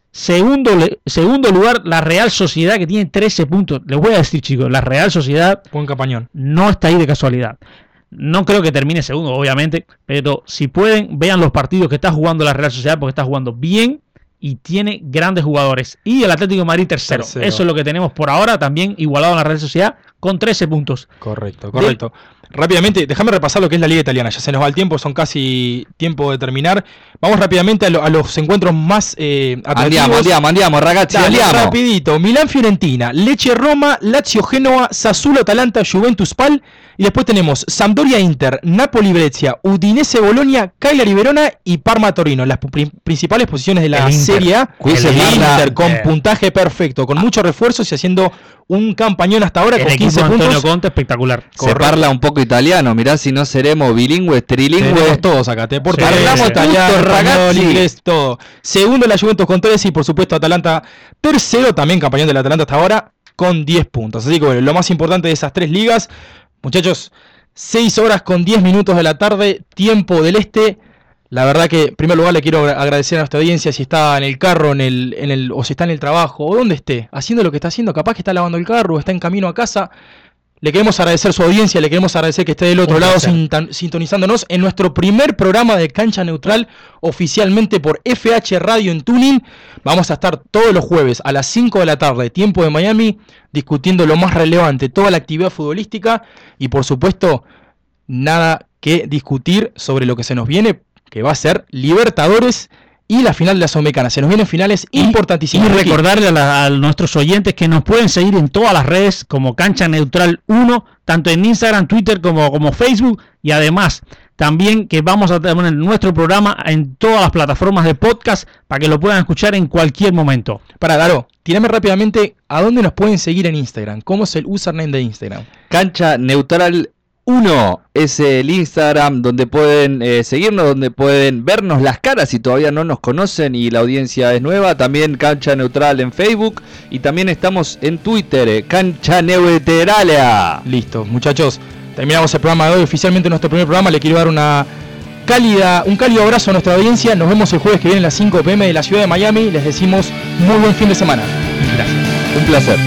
Segundo, segundo lugar, la Real Sociedad, que tiene 13 puntos. Les voy a decir, chicos, la Real Sociedad Buen campañón. no está ahí de casualidad. No creo que termine segundo, obviamente, pero si pueden, vean los partidos que está jugando la Real Sociedad, porque está jugando bien y tiene grandes jugadores. Y el Atlético de Madrid tercero. Eso es lo que tenemos por ahora, también igualado en la Real Sociedad, con 13 puntos. Correcto, correcto. Rápidamente, déjame repasar lo que es la Liga Italiana. Ya se nos va el tiempo, son casi tiempo de terminar. Vamos rápidamente a, los encuentros más eh, Andiamo, andiamo, andiamo, ragazzi, andiamo. Rapidito, Milán Fiorentina, Leche Roma, Lazio Genoa, Sassuolo Atalanta, Juventus Pal. Y después tenemos Sampdoria Inter, Napoli Brescia, Udinese Bolonia, Cagliari Verona y Parma Torino. Las principales posiciones de la Serie A. Inter con puntaje perfecto, con muchos refuerzos y haciendo un campañón hasta ahora con 15 puntos. Conte espectacular. Se parla un poco italiano, mirá si no seremos bilingües, trilingües. todos acá, te portas. Hablamos italiano, ragazzi. inglés, todo. Segundo la Juventus con 13 y por supuesto Atalanta tercero, también campeón del Atalanta hasta ahora con 10 puntos. Así que bueno, lo más importante de esas tres ligas, muchachos, 6 horas con 10 minutos de la tarde, tiempo del este. La verdad que, en primer lugar, le quiero agradecer a nuestra audiencia si está en el carro, en el, en el, o si está en el trabajo, o donde esté, haciendo lo que está haciendo. Capaz que está lavando el carro, o está en camino a casa. Le queremos agradecer su audiencia, le queremos agradecer que esté del otro lado sintonizándonos en nuestro primer programa de Cancha Neutral oficialmente por FH Radio en Tuning. Vamos a estar todos los jueves a las 5 de la tarde, tiempo de Miami, discutiendo lo más relevante, toda la actividad futbolística y por supuesto nada que discutir sobre lo que se nos viene, que va a ser Libertadores y la final de la Sudamericana. Se nos vienen finales importantísimas. Y recordarle a, nuestros oyentes que nos pueden seguir en todas las redes como Cancha Neutral 1, tanto en Instagram, Twitter como, como Facebook. Y además, también que vamos a tener nuestro programa en todas las plataformas de podcast para que lo puedan escuchar en cualquier momento. Para Daro, tirame rápidamente a dónde nos pueden seguir en Instagram. ¿Cómo es el username de Instagram? Cancha Neutral uno es el Instagram donde pueden eh, seguirnos, donde pueden vernos las caras si todavía no nos conocen y la audiencia es nueva. También Cancha Neutral en Facebook y también estamos en Twitter, eh, Cancha Neutrala. Listo, muchachos. Terminamos el programa de hoy, oficialmente nuestro primer programa. Le quiero dar una cálida, un cálido abrazo a nuestra audiencia. Nos vemos el jueves que viene a las 5 pm de la ciudad de Miami. Les decimos muy buen fin de semana. Gracias. Un placer.